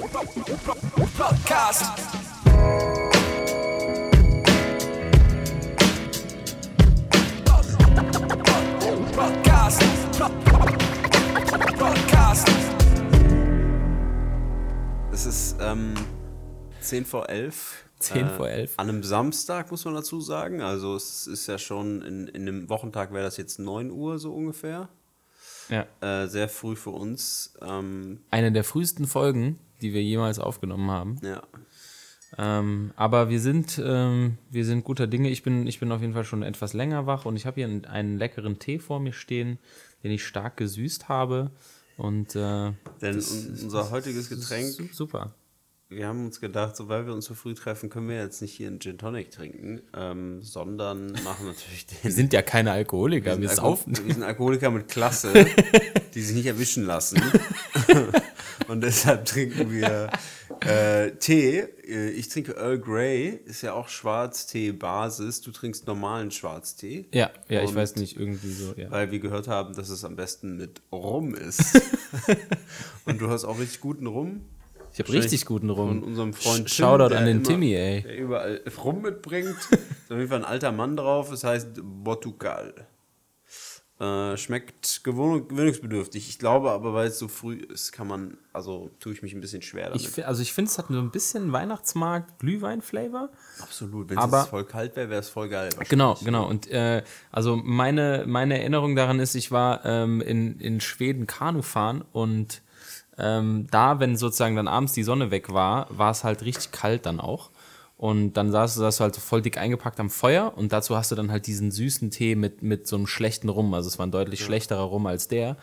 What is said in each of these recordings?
Podcast. Podcast. Podcast. Es ist ähm, 10 vor 11. 10 vor 11. An einem Samstag, muss man dazu sagen. Also es ist ja schon, in, in einem Wochentag wäre das jetzt 9 Uhr so ungefähr. Ja. Äh, sehr früh für uns. Ähm, Eine der frühesten Folgen, die wir jemals aufgenommen haben. ja. Ähm, aber wir sind, ähm, wir sind guter Dinge. Ich bin, ich bin auf jeden Fall schon etwas länger wach und ich habe hier einen, einen leckeren Tee vor mir stehen, den ich stark gesüßt habe. Und äh, Denn unser heutiges Getränk, su- Super. wir haben uns gedacht, so weil wir uns so früh treffen, können wir jetzt nicht hier einen Gin Tonic trinken, ähm, sondern machen natürlich den. Wir sind ja keine Alkoholiker, wir, sind saufen. Alko- wir sind Alkoholiker mit Klasse, die sich nicht erwischen lassen. Und deshalb trinken wir äh, Tee. Äh, Ich trinke Earl Grey, ist ja auch Schwarztee-Basis. Du trinkst normalen Schwarztee. Ja, ja, ich Und- weiß nicht, irgendwie so, ja. Weil wir gehört haben, dass es am besten mit Rum ist. Und du hast auch richtig guten Rum. Ich habe richtig guten Von Rum. unserem Freund Sh- Shoutout der an den immer- Timmy, ey. Der überall Rum mitbringt. ist auf jeden Fall ein alter Mann drauf. Es heißt Portugal. Äh, schmeckt gewöhnungsbedürftig. Ich glaube aber, weil es so früh ist, kann man, also tue ich mich ein bisschen schwer damit. Ich, also ich finde, es hat so ein bisschen Weihnachtsmarkt, Glühwein-Flavor. Absolut. Wenn es voll kalt wäre, wäre es voll geil. Genau, genau. Und äh, also meine, meine Erinnerung daran ist, ich war ähm, in, in Schweden Kanu fahren und ähm, da, wenn sozusagen dann abends die Sonne weg war, war es halt richtig kalt dann auch. Und dann saß, saß du halt so voll dick eingepackt am Feuer und dazu hast du dann halt diesen süßen Tee mit, mit so einem schlechten Rum. Also es war ein deutlich schlechterer Rum als der.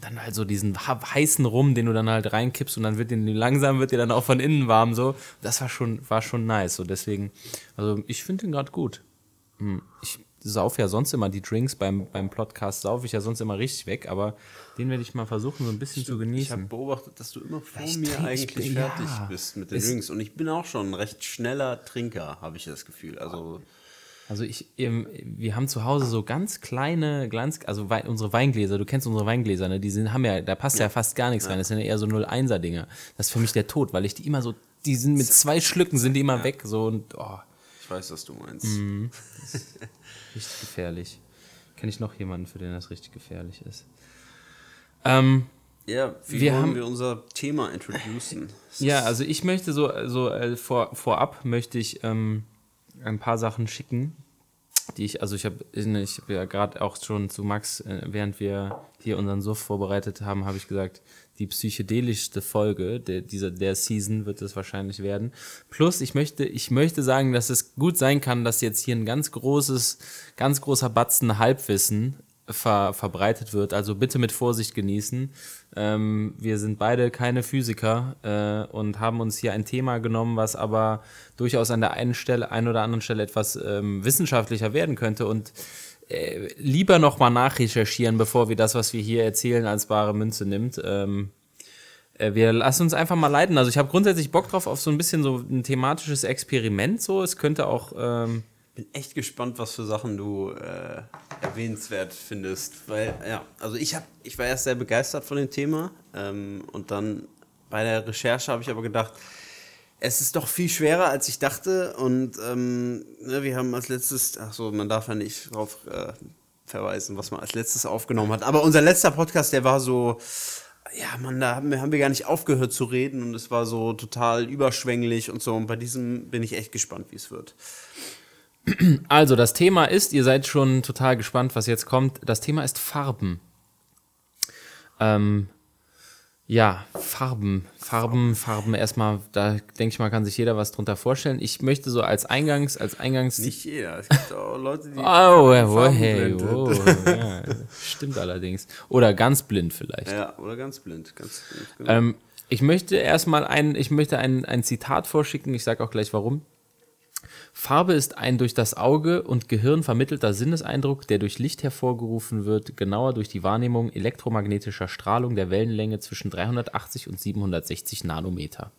Dann halt so diesen heißen Rum, den du dann halt reinkippst und dann wird den langsam wird dir dann auch von innen warm so. Das war schon war schon nice. So deswegen, also ich finde den gerade gut. Hm, Ich sauf ja sonst immer die Drinks beim, beim Podcast, sauf ich ja sonst immer richtig weg, aber den werde ich mal versuchen, so ein bisschen zu Ich habe genießen. beobachtet, dass du immer vor Ich mir eigentlich bin- fertig ja. bist mit den Es- Drinks. Und ich bin auch schon ein recht schneller Trinker, habe ich das Gefühl. Also Also ich, wir haben zu Hause so ganz kleine, ganz, also unsere Weingläser, du kennst unsere Weingläser, ne? Die sind, haben ja, da passt ja, fast gar nichts rein. Das sind ja eher so 0,1er Dinger. Das ist für mich der Tod, weil ich die immer so, die sind mit zwei Schlücken sind die immer weg, so und oh, ich weiß, was du meinst. Mhm. richtig gefährlich. Kenne ich noch jemanden, für den das richtig gefährlich ist? Ähm, Ja, wie Wir wollen haben- wir unser Thema introducen? Ja, also ich möchte so, so äh, vor, vorab möchte ich ähm, ein paar Sachen schicken, die ich, also ich habe ich hab ja gerade auch schon zu Max, äh, während wir hier unseren Suff vorbereitet haben, habe ich gesagt, die psychedelischste Folge der, dieser, der Season wird es wahrscheinlich werden. Plus, ich möchte, ich möchte sagen, dass es gut sein kann, dass jetzt hier ein ganz großes, ganz großer Batzen Halbwissen ver, verbreitet wird. Also bitte mit Vorsicht genießen. Ähm, wir sind beide keine Physiker äh, und haben uns hier ein Thema genommen, was aber durchaus an der einen Stelle, ein oder anderen Stelle etwas ähm, wissenschaftlicher werden könnte und äh, lieber nochmal nachrecherchieren, bevor wir das, was wir hier erzählen, als bare Münze nimmt. Ähm, äh, wir lassen uns einfach mal leiten. Also ich habe grundsätzlich Bock drauf auf so ein bisschen so ein thematisches Experiment. So, es könnte auch ähm, bin echt gespannt, was für Sachen du äh, erwähnenswert findest. Weil, ja, also ich, hab, ich war erst sehr begeistert von dem Thema. Ähm, und dann bei der Recherche habe ich aber gedacht, es ist doch viel schwerer, als ich dachte. Und ähm, ne, wir haben als letztes, ach so, man darf ja nicht darauf äh, verweisen, was man als letztes aufgenommen hat. Aber unser letzter Podcast, der war so, ja, man, da haben wir, haben wir gar nicht aufgehört zu reden und es war so total überschwänglich und so. Und bei diesem bin ich echt gespannt, wie es wird. Also, das Thema ist, ihr seid schon total gespannt, was jetzt kommt. Das Thema ist Farben. Ähm, ja, Farben, Farben, Farben. Erstmal, da denke ich mal, kann sich jeder was drunter vorstellen. Ich möchte so als Eingangs, als Eingangs. Nicht jeder. Es gibt auch Leute, die. Oh, oh, hey, oh, ja, stimmt allerdings. Oder ganz blind vielleicht. Ja, oder ganz blind. Ganz blind genau. Ähm, ich möchte erstmal ein, ich möchte ein, ein Zitat vorschicken, ich sage auch gleich warum. Farbe ist ein durch das Auge und Gehirn vermittelter Sinneseindruck, der durch Licht hervorgerufen wird, genauer durch die Wahrnehmung elektromagnetischer Strahlung der Wellenlänge zwischen 380 und 760 Nanometer.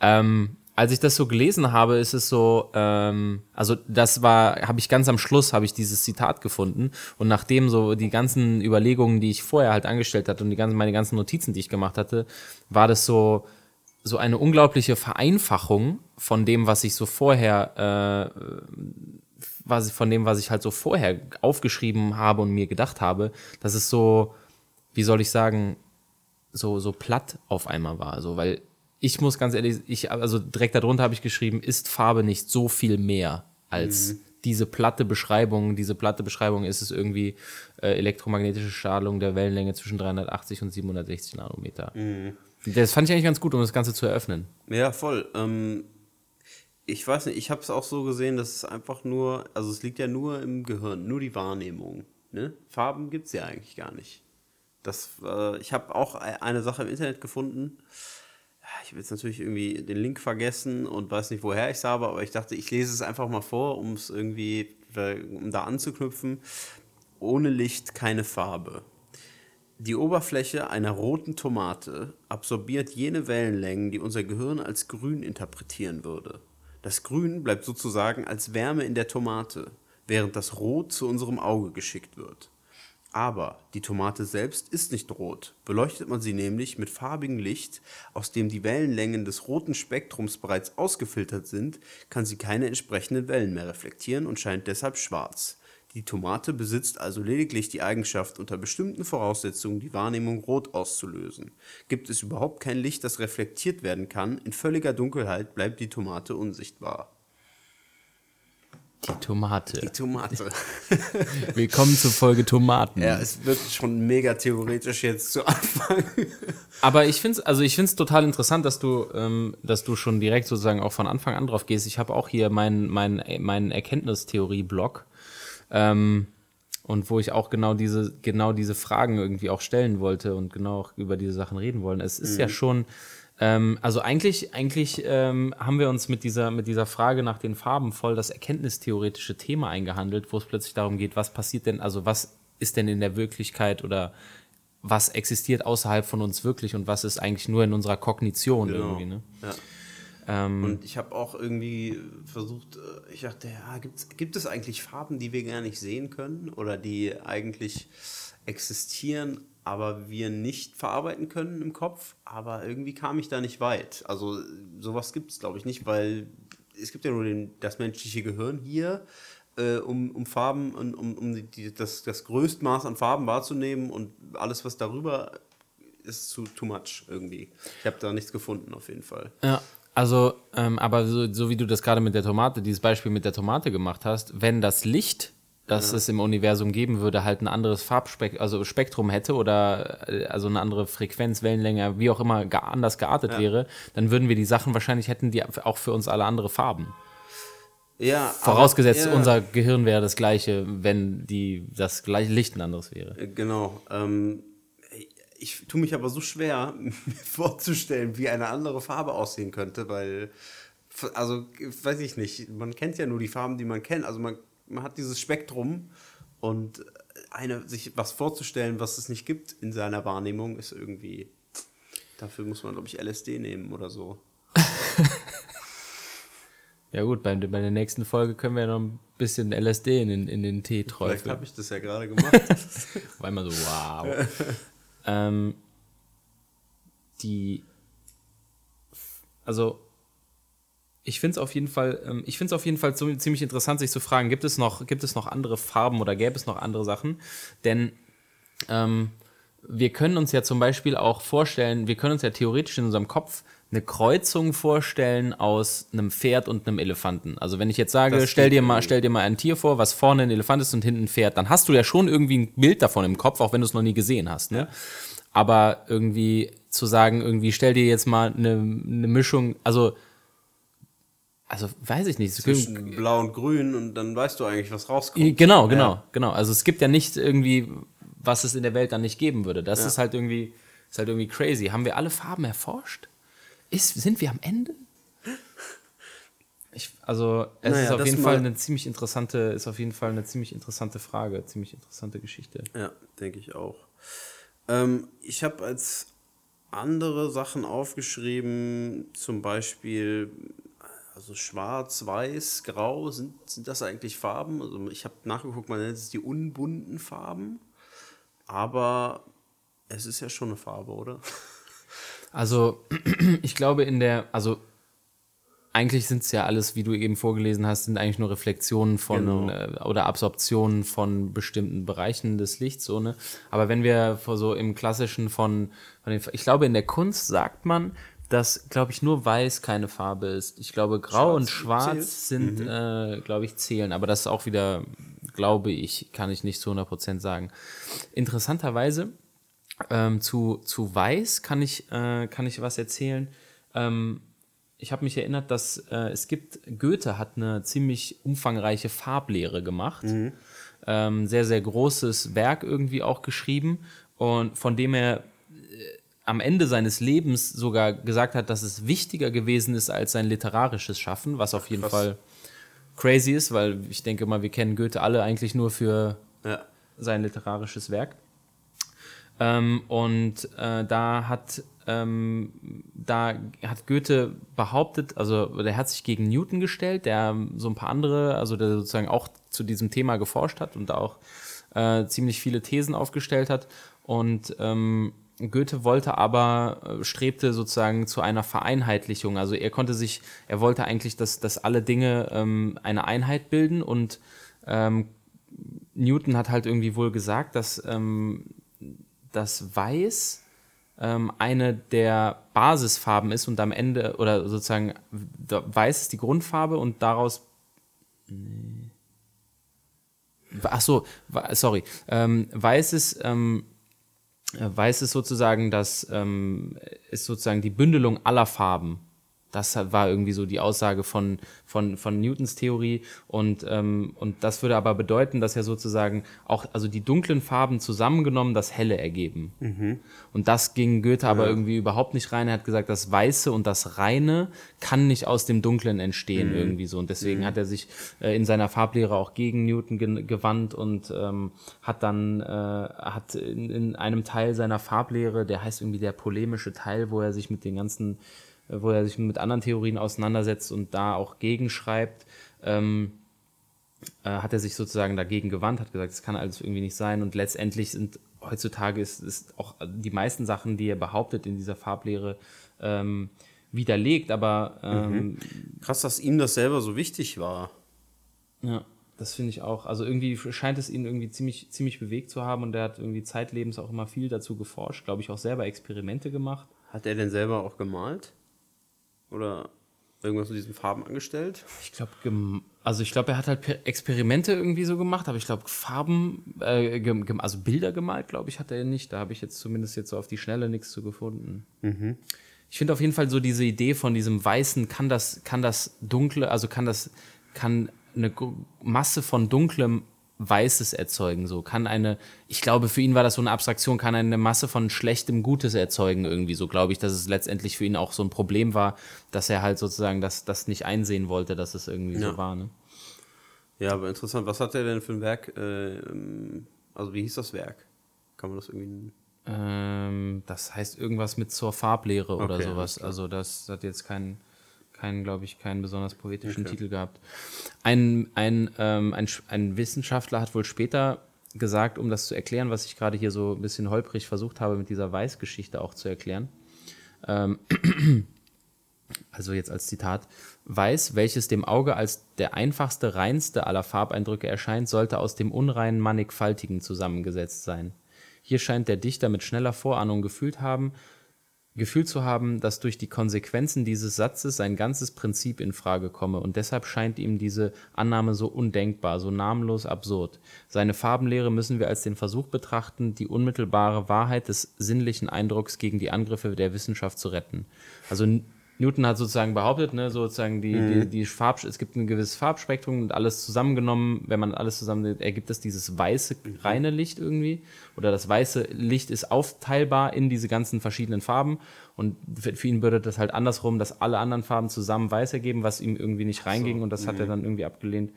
Ähm, als ich das so gelesen habe, ist es so, ähm, also das war, habe ich ganz am Schluss, habe ich dieses Zitat gefunden und nachdem so die ganzen Überlegungen, die ich vorher halt angestellt hatte und die ganzen, meine ganzen Notizen, die ich gemacht hatte, war das so, so eine unglaubliche Vereinfachung von dem, was ich so vorher, äh, was von dem, was ich halt so vorher aufgeschrieben habe und mir gedacht habe, dass es so, wie soll ich sagen, so, so platt auf einmal war. So, weil ich muss ganz ehrlich, ich, also direkt darunter habe ich geschrieben, ist Farbe nicht so viel mehr als diese platte Beschreibung. Diese platte Beschreibung ist es irgendwie äh, elektromagnetische Strahlung der Wellenlänge zwischen 380 und 760 Nanometer. Das fand ich eigentlich ganz gut, um das Ganze zu eröffnen. Ja, voll. Ähm, ich weiß nicht, ich habe es auch so gesehen, dass es einfach nur, also es liegt ja nur im Gehirn, nur die Wahrnehmung. Ne? Farben gibt es ja eigentlich gar nicht. Das, äh, ich habe auch e- eine Sache im Internet gefunden. Ich will jetzt natürlich irgendwie den Link vergessen und weiß nicht, woher ich es habe, aber ich dachte, ich lese es einfach mal vor, um es irgendwie, äh, um da anzuknüpfen. Ohne Licht keine Farbe. Die Oberfläche einer roten Tomate absorbiert jene Wellenlängen, die unser Gehirn als grün interpretieren würde. Das Grün bleibt sozusagen als Wärme in der Tomate, während das Rot zu unserem Auge geschickt wird. Aber die Tomate selbst ist nicht rot. Beleuchtet man sie nämlich mit farbigem Licht, aus dem die Wellenlängen des roten Spektrums bereits ausgefiltert sind, kann sie keine entsprechenden Wellen mehr reflektieren und scheint deshalb schwarz. Die Tomate besitzt also lediglich die Eigenschaft, unter bestimmten Voraussetzungen die Wahrnehmung rot auszulösen. Gibt es überhaupt kein Licht, das reflektiert werden kann, in völliger Dunkelheit bleibt die Tomate unsichtbar. Die Tomate. Die Tomate. Willkommen zur Folge Tomaten. ja, es wird schon mega theoretisch jetzt zu Anfang. Aber ich finde es also ich find's total interessant, dass du, ähm, dass du schon direkt sozusagen auch von Anfang an drauf gehst. Ich habe auch hier meinen mein, mein Erkenntnistheorie-Blog. Ähm, und wo ich auch genau diese, genau diese Fragen irgendwie auch stellen wollte und genau auch über diese Sachen reden wollen. Es ist ja schon, ähm, also eigentlich, eigentlich ähm, haben wir uns mit dieser, mit dieser Frage nach den Farben voll das erkenntnistheoretische Thema eingehandelt, wo es plötzlich darum geht, was passiert denn, also was ist denn in der Wirklichkeit oder was existiert außerhalb von uns wirklich und was ist eigentlich nur in unserer Kognition irgendwie, ne? Ja. Ähm, Und ich habe auch irgendwie versucht, äh, ich dachte, ja, gibt's, gibt es eigentlich Farben, die wir gar nicht sehen können oder die eigentlich existieren, aber wir nicht verarbeiten können im Kopf? Aber irgendwie kam ich da nicht weit. Also sowas gibt es, glaube ich, nicht, weil es gibt ja nur den, das menschliche Gehirn hier, äh, um, um Farben, und um, um die, das, das Größtmaß an Farben wahrzunehmen und alles, was darüber ist, zu too much irgendwie. Ich habe da nichts gefunden, auf jeden Fall. Ja, also, ähm, aber so, so wie du das gerade mit der Tomate, dieses Beispiel mit der Tomate gemacht hast, wenn das Licht, das es im Universum geben würde, halt ein anderes Farbspektrum, also Spektrum hätte oder äh, also eine andere Frequenz, Wellenlänge, wie auch immer ge anders geartet wäre, dann würden wir die Sachen wahrscheinlich hätten die auch für uns alle andere Farben. Ja, Vorausgesetzt, aber, ja, unser Gehirn wäre das gleiche, wenn die das gleiche Licht ein anderes wäre. äh, Genau. Ähm, ich tue mich aber so schwer, mir vorzustellen, wie eine andere Farbe aussehen könnte, weil, also, weiß ich nicht, man kennt ja nur die Farben, die man kennt. Also, man, man hat dieses Spektrum und eine, sich was vorzustellen, was es nicht gibt in seiner Wahrnehmung, ist irgendwie. Dafür muss man, glaube ich, LSD nehmen oder so. Ja gut, bei, bei der nächsten Folge können wir noch ein bisschen LSD in den, in den Tee Vielleicht träufeln. habe ich das ja gerade gemacht. War immer so, wow. Ähm, die, also, ich finde es auf jeden Fall, ähm, ich finde es auf jeden Fall ziemlich interessant, sich zu fragen, gibt es noch, gibt es noch andere Farben oder gäbe es noch andere Sachen? Denn ähm, wir können uns ja zum Beispiel auch vorstellen, wir können uns ja theoretisch in unserem Kopf eine Kreuzung vorstellen aus einem Pferd und einem Elefanten. Also wenn ich jetzt sage, Das stell dir mal, stell dir mal ein Tier vor, was vorne ein Elefant ist und hinten ein Pferd, dann hast du ja schon irgendwie ein Bild davon im Kopf, auch wenn du es noch nie gesehen hast. Ne? Aber irgendwie zu sagen, irgendwie stell dir jetzt mal eine, eine Mischung, also also weiß ich nicht. es gibt- Zwischen blau und grün und dann weißt du eigentlich, was rauskommt. Genau, genau, genau. Also es gibt ja nicht irgendwie, was es in der Welt dann nicht geben würde. Das ist halt irgendwie, ist halt irgendwie crazy. Haben wir alle Farben erforscht? Ist, sind wir am Ende? Ich, also es Naja, ist auf jeden Fall eine ziemlich interessante, ist auf jeden Fall eine ziemlich interessante Frage, ziemlich interessante Geschichte. Ja, denke ich auch. Ähm, ich habe als andere Sachen aufgeschrieben, zum Beispiel, also schwarz, weiß, grau, sind, sind das eigentlich Farben? Also ich habe nachgeguckt, man nennt es die unbunten Farben, aber es ist ja schon eine Farbe, oder? Also, ich glaube, in der, also eigentlich sind es ja alles, wie du eben vorgelesen hast, sind eigentlich nur Reflexionen von Genau. äh, oder Absorptionen von bestimmten Bereichen des Lichts, so, ne? Aber wenn wir vor so im klassischen von, von den, ich glaube, in der Kunst sagt man, dass, glaube ich, nur weiß keine Farbe ist. Ich glaube, grau und schwarz zählt? sind, äh, glaube ich, zählen. Aber das ist auch wieder, glaube ich, kann ich nicht zu 100% sagen. Interessanterweise, ähm, zu, zu Weiß kann ich, äh, kann ich was erzählen. Ähm, ich habe mich erinnert, dass äh, es gibt, Goethe hat eine ziemlich umfangreiche Farblehre gemacht. Ähm, sehr, sehr großes Werk irgendwie auch geschrieben und von dem er äh, am Ende seines Lebens sogar gesagt hat, dass es wichtiger gewesen ist als sein literarisches Schaffen, was auf jeden Krass. Fall crazy ist, weil ich denke mal, wir kennen Goethe alle eigentlich nur für Ja. sein literarisches Werk. Ähm, und äh, da hat ähm, da hat Goethe behauptet, also der hat sich gegen Newton gestellt, der so ein paar andere, also der sozusagen auch zu diesem Thema geforscht hat und da auch äh, ziemlich viele Thesen aufgestellt hat. Und ähm, Goethe wollte aber, äh, strebte sozusagen zu einer Vereinheitlichung. Also er konnte sich, er wollte eigentlich, dass, dass alle Dinge ähm, eine Einheit bilden und ähm, Newton hat halt irgendwie wohl gesagt, dass ähm, das Weiß ähm, eine der Basisfarben ist und am Ende, oder sozusagen, Weiß ist die Grundfarbe und daraus. Nee. Ach so, sorry. Ähm, Weiß ist. Ähm, äh, Weiß ist sozusagen das, ähm, ist sozusagen die Bündelung aller Farben. Das war irgendwie so die Aussage von, von, von Newtons Theorie. Und, ähm, und das würde aber bedeuten, dass ja sozusagen auch, also die dunklen Farben zusammengenommen das Helle ergeben. Und das ging Goethe aber irgendwie überhaupt nicht rein. Er hat gesagt, das Weiße und das Reine kann nicht aus dem Dunklen entstehen irgendwie so. Und deswegen hat er sich äh, in seiner Farblehre auch gegen Newton gen- gewandt und ähm, hat dann äh, hat in, in einem Teil seiner Farblehre, der heißt irgendwie der polemische Teil, wo er sich mit den ganzen, wo er sich mit anderen Theorien auseinandersetzt und da auch gegenschreibt, ähm, äh, hat er sich sozusagen dagegen gewandt, hat gesagt, es kann alles irgendwie nicht sein und letztendlich sind heutzutage ist, ist auch die meisten Sachen, die er behauptet in dieser Farblehre, ähm, widerlegt, aber ähm, Krass, dass ihm das selber so wichtig war. ja, das finde ich auch. Also irgendwie scheint es ihn irgendwie ziemlich, ziemlich bewegt zu haben und er hat irgendwie zeitlebens auch immer viel dazu geforscht, glaube ich, auch selber Experimente gemacht. Hat er denn selber auch gemalt? Oder irgendwas mit diesen Farben angestellt? Ich glaube, also ich glaube, er hat halt Per- Experimente irgendwie so gemacht, aber ich glaube, Farben, äh, also Bilder gemalt, glaube ich, hat er nicht. Da habe ich jetzt zumindest jetzt so auf die Schnelle nichts zu gefunden. Ich finde auf jeden Fall so diese Idee von diesem Weißen, kann das, kann das dunkle, also kann das, kann eine Masse von dunklem Weißes erzeugen, so kann eine, ich glaube, für ihn war das so eine Abstraktion, kann eine Masse von schlechtem Gutes erzeugen, irgendwie so, glaube ich, dass es letztendlich für ihn auch so ein Problem war, dass er halt sozusagen das, das nicht einsehen wollte, dass es irgendwie Ja. so war, ne? Ja, aber interessant. Was hat er denn für ein Werk? Äh, also, wie hieß das Werk? Kann man das irgendwie. Ähm, das heißt irgendwas mit zur Farblehre oder Okay, sowas. alles klar. Also das hat jetzt keinen, keinen glaube ich, keinen besonders poetischen Titel gehabt. Ein, ein, ähm, ein, ein Wissenschaftler hat wohl später gesagt, um das zu erklären, was ich gerade hier so ein bisschen holprig versucht habe, mit dieser Weißgeschichte auch zu erklären. Ähm, also jetzt als Zitat, Weiß, welches dem Auge als der einfachste, reinste aller Farbeindrücke erscheint, sollte aus dem unreinen Mannigfaltigen zusammengesetzt sein. Hier scheint der Dichter mit schneller Vorahnung gefühlt haben, gefühlt zu haben, dass durch die Konsequenzen dieses Satzes sein ganzes Prinzip in Frage komme und deshalb scheint ihm diese Annahme so undenkbar, so namenlos absurd. Seine Farbenlehre müssen wir als den Versuch betrachten, die unmittelbare Wahrheit des sinnlichen Eindrucks gegen die Angriffe der Wissenschaft zu retten. Also Newton hat sozusagen behauptet, ne, sozusagen die, die, die Farb, es gibt ein gewisses Farbspektrum und alles zusammengenommen, wenn man alles zusammen, ergibt es dieses weiße, reine Licht irgendwie. Oder das weiße Licht ist aufteilbar in diese ganzen verschiedenen Farben. Und für, für ihn bedeutet das halt andersrum, dass alle anderen Farben zusammen weiß ergeben, was ihm irgendwie nicht reinging und das hat er dann irgendwie abgelehnt.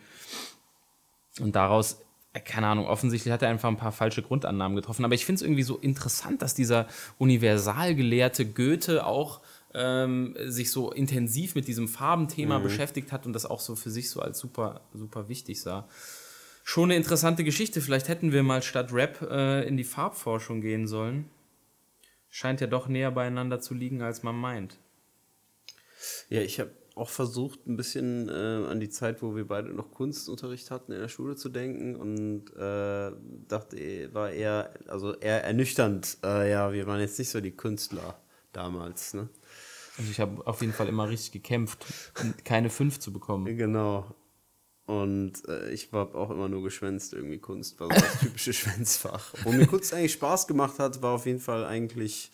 Und daraus, äh, keine Ahnung, offensichtlich hat er einfach ein paar falsche Grundannahmen getroffen. Aber ich finde es irgendwie so interessant, dass dieser Universalgelehrte Goethe auch ähm, sich so intensiv mit diesem Farbenthema beschäftigt hat und das auch so für sich so als super, super wichtig sah. Schon eine interessante Geschichte. Vielleicht hätten wir mal statt Rap äh, in die Farbforschung gehen sollen. scheint ja doch näher beieinander zu liegen, als man meint. Ja, ich habe auch versucht, ein bisschen äh, an die Zeit, wo wir beide noch Kunstunterricht hatten, in der Schule zu denken und äh, dachte, war eher, also eher ernüchternd. Äh, ja, wir waren jetzt nicht so die Künstler damals, ne? Also ich habe auf jeden Fall immer richtig gekämpft, keine fünf zu bekommen. Genau. Und äh, ich habe auch immer nur geschwänzt, irgendwie Kunst war so das typische Schwänzfach. Wo mir Kunst eigentlich Spaß gemacht hat, war auf jeden Fall eigentlich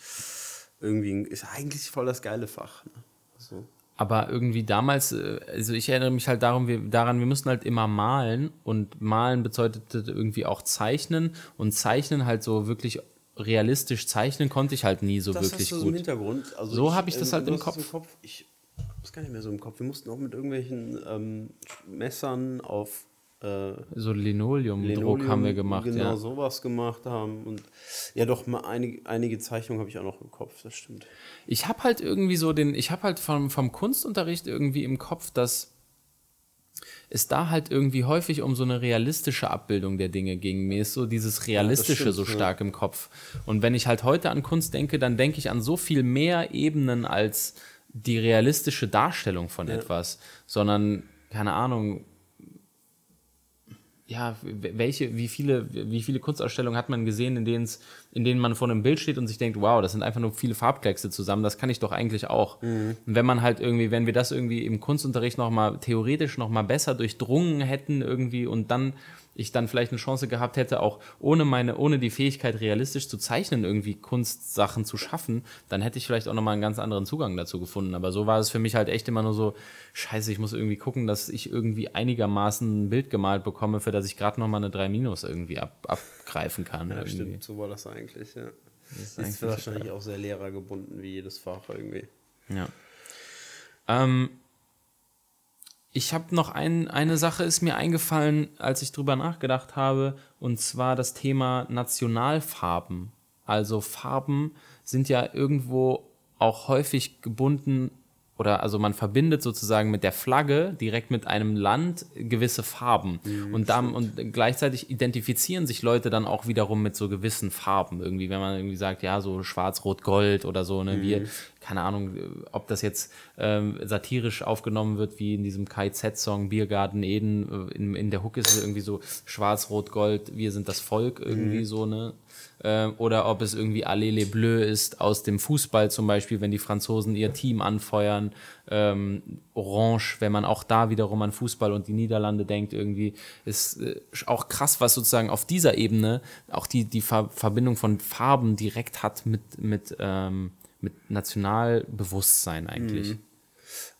irgendwie, ist eigentlich voll das geile Fach. Ne? So. Aber irgendwie damals, äh, also ich erinnere mich halt darum, wir, daran, wir mussten halt immer malen und malen bedeutete irgendwie auch zeichnen und zeichnen halt so wirklich realistisch zeichnen konnte ich halt nie so Das wirklich hast du so im gut. Hintergrund. Also So hab ich das halt du im hast es Kopf. Ich hab's gar nicht mehr so im Kopf. Wir mussten auch mit irgendwelchen ähm, Messern auf äh, So Linoleum-Druck Linoleum haben wir gemacht, genau ja. sowas gemacht haben. Und ja, doch, mal einige, einige Zeichnungen habe ich auch noch im Kopf, das stimmt. Ich habe halt irgendwie so den, ich habe halt vom, vom Kunstunterricht irgendwie im Kopf, dass es da halt irgendwie häufig um so eine realistische Abbildung der Dinge ging. Mir ist so dieses Realistische stimmt, so ja. stark im Kopf. Und wenn ich halt heute an Kunst denke, dann denke ich an so viel mehr Ebenen als die realistische Darstellung von etwas, sondern, keine Ahnung, ja, welche, wie viele, wie viele Kunstausstellungen hat man gesehen, in denen es, in denen man vor einem Bild steht und sich denkt, wow, das sind einfach nur viele Farbkleckse zusammen, das kann ich doch eigentlich auch. Und wenn man halt irgendwie, wenn wir das irgendwie im Kunstunterricht nochmal theoretisch nochmal besser durchdrungen hätten irgendwie und dann ich dann vielleicht eine Chance gehabt hätte, auch ohne meine, ohne die Fähigkeit realistisch zu zeichnen, irgendwie Kunstsachen zu schaffen, dann hätte ich vielleicht auch nochmal einen ganz anderen Zugang dazu gefunden. Aber so war es für mich halt echt immer nur so, scheiße, ich muss irgendwie gucken, dass ich irgendwie einigermaßen ein Bild gemalt bekomme, für das ich gerade nochmal eine 3 Minus irgendwie ab, abgreifen kann. Ja, irgendwie. stimmt, so war das eigentlich, ja. Ist, eigentlich wahrscheinlich auch sehr lehrergebunden, wie jedes Fach irgendwie. Ja. Ähm, ich habe noch ein, eine Sache ist mir eingefallen, als ich drüber nachgedacht habe, und zwar das Thema Nationalfarben. Also Farben sind ja irgendwo auch häufig gebunden oder also man verbindet sozusagen mit der Flagge direkt mit einem Land gewisse Farben. Und, dann, und gleichzeitig identifizieren sich Leute dann auch wiederum mit so gewissen Farben irgendwie, wenn man irgendwie sagt, ja, so schwarz, rot, gold oder so, ne, wir, keine Ahnung, ob das jetzt ähm, satirisch aufgenommen wird, wie in diesem KZ-Song Biergarten Eden, äh, in, in der Hook ist es irgendwie so schwarz, rot, gold, wir sind das Volk irgendwie so, ne, ähm, oder ob es irgendwie Allez les Bleus ist aus dem Fußball zum Beispiel, wenn die Franzosen ihr Team anfeuern. Ähm, Orange, wenn man auch da wiederum an Fußball und die Niederlande denkt, irgendwie ist äh, auch krass, was sozusagen auf dieser Ebene auch die, die Ver Verbindung von Farben direkt hat mit, mit, ähm, mit Nationalbewusstsein eigentlich.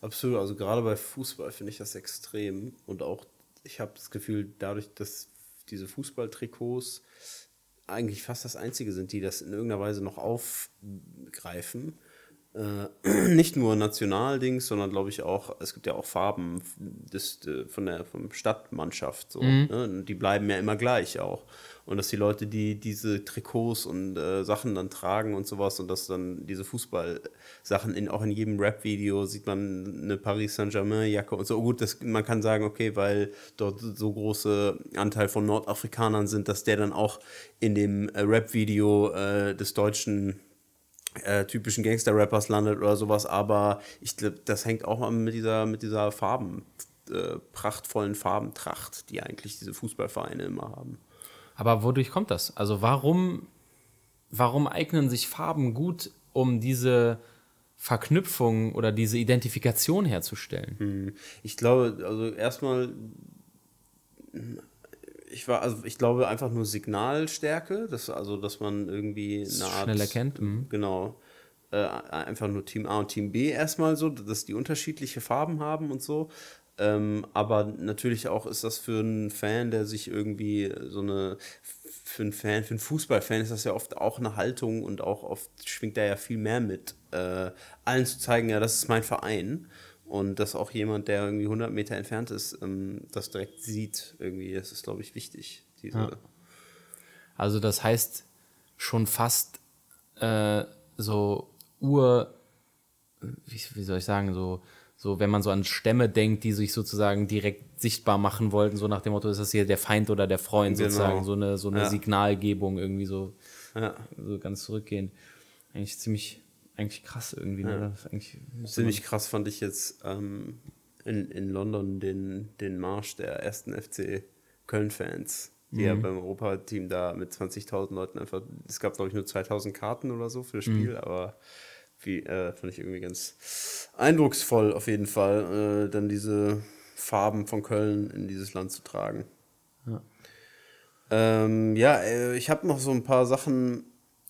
Absolut, also gerade bei Fußball finde ich das extrem. Und auch, ich habe das Gefühl, dadurch, dass diese Fußballtrikots eigentlich fast das Einzige sind, die das in irgendeiner Weise noch aufgreifen. Äh, nicht nur Nationaldings, sondern glaube ich auch, es gibt ja auch Farben des, äh, von der vom Stadtmannschaft. So, ne? Und Die bleiben ja immer gleich auch. Und dass die Leute, die diese Trikots und äh, Sachen dann tragen und sowas und dass dann diese Fußballsachen in, auch in jedem Rap-Video sieht man eine Paris Saint-Germain-Jacke und so. Gut, das, man kann sagen, okay, weil dort so große Anteil von Nordafrikanern sind, dass der dann auch in dem äh, Rap-Video äh, des deutschen äh, typischen Gangster-Rappers landet oder sowas, aber ich glaube, das hängt auch mit dieser, mit dieser Farben, äh, prachtvollen Farbentracht, die eigentlich diese Fußballvereine immer haben. Aber wodurch kommt das? Also warum, warum eignen sich Farben gut, um diese Verknüpfung oder diese Identifikation herzustellen? Ich glaube, also erstmal, ich war, also ich glaube einfach nur Signalstärke, dass, also dass man irgendwie eine Art. Schnell erkennt, mhm. Genau. Äh, einfach nur Team A und Team B erstmal so, dass die unterschiedliche Farben haben und so. Ähm, aber natürlich auch ist das für einen Fan, der sich irgendwie so eine, für einen Fan, für einen Fußballfan ist das ja oft auch eine Haltung und auch oft schwingt da ja viel mehr mit, äh, allen zu zeigen, ja, das ist mein Verein. Und dass auch jemand, der irgendwie 100 Meter entfernt ist, ähm, das direkt sieht, irgendwie, das ist, glaube ich, wichtig. Diese, Ja. Also das heißt schon fast äh, so Ur, wie, wie soll ich sagen, so, so wenn man so an Stämme denkt, die sich sozusagen direkt sichtbar machen wollten, so nach dem Motto, ist das hier der Feind oder der Freund Genau. sozusagen, so eine, so eine Ja. Signalgebung irgendwie so, Ja. so ganz zurückgehend. Eigentlich ziemlich, eigentlich krass irgendwie. Ne? Das ist eigentlich, Ziemlich krass fand ich jetzt ähm, in, in London den, den Marsch der ersten FC Köln-Fans, die ja beim Europateam da mit 20.000 Leuten einfach, es gab glaube ich nur 2.000 Karten oder so für das Spiel, aber wie, äh, fand ich irgendwie ganz eindrucksvoll auf jeden Fall, äh, dann diese Farben von Köln in dieses Land zu tragen. Ja. Ähm, ja, äh, ich habe noch so ein paar Sachen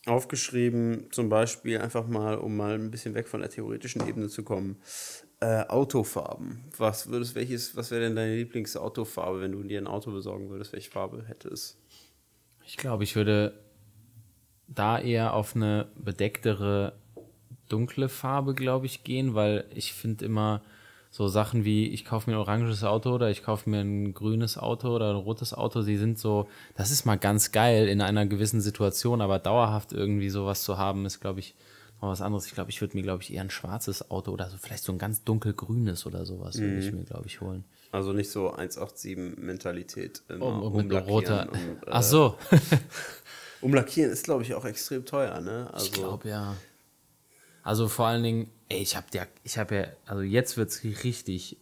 aufgeschrieben, zum Beispiel einfach mal, um mal ein bisschen weg von der theoretischen Ebene zu kommen. Äh, Autofarben. Was würdest, welches, was wäre denn deine Lieblingsautofarbe, wenn du dir ein Auto besorgen würdest? Welche Farbe hätte es? Ich glaube, ich würde da eher auf eine bedecktere, dunkle Farbe, glaube ich, gehen, weil ich finde immer so Sachen wie, ich kaufe mir ein oranges Auto oder ich kaufe mir ein grünes Auto oder ein rotes Auto, die sind so, das ist mal ganz geil in einer gewissen Situation, aber dauerhaft irgendwie sowas zu haben, ist, glaube ich, noch was anderes. Ich glaube, ich würde mir, glaube ich, eher ein schwarzes Auto oder so, vielleicht so ein ganz dunkelgrünes oder sowas, würde ich mir, glaube ich, holen. Also nicht so 187-Mentalität. immer Um, um mit roter. und, äh, Ach so, Umlackieren ist, glaube ich, auch extrem teuer, ne? Also, ich glaube ja. Also vor allen Dingen, ey, ich habe ja, ich habe ja, also jetzt wird's richtig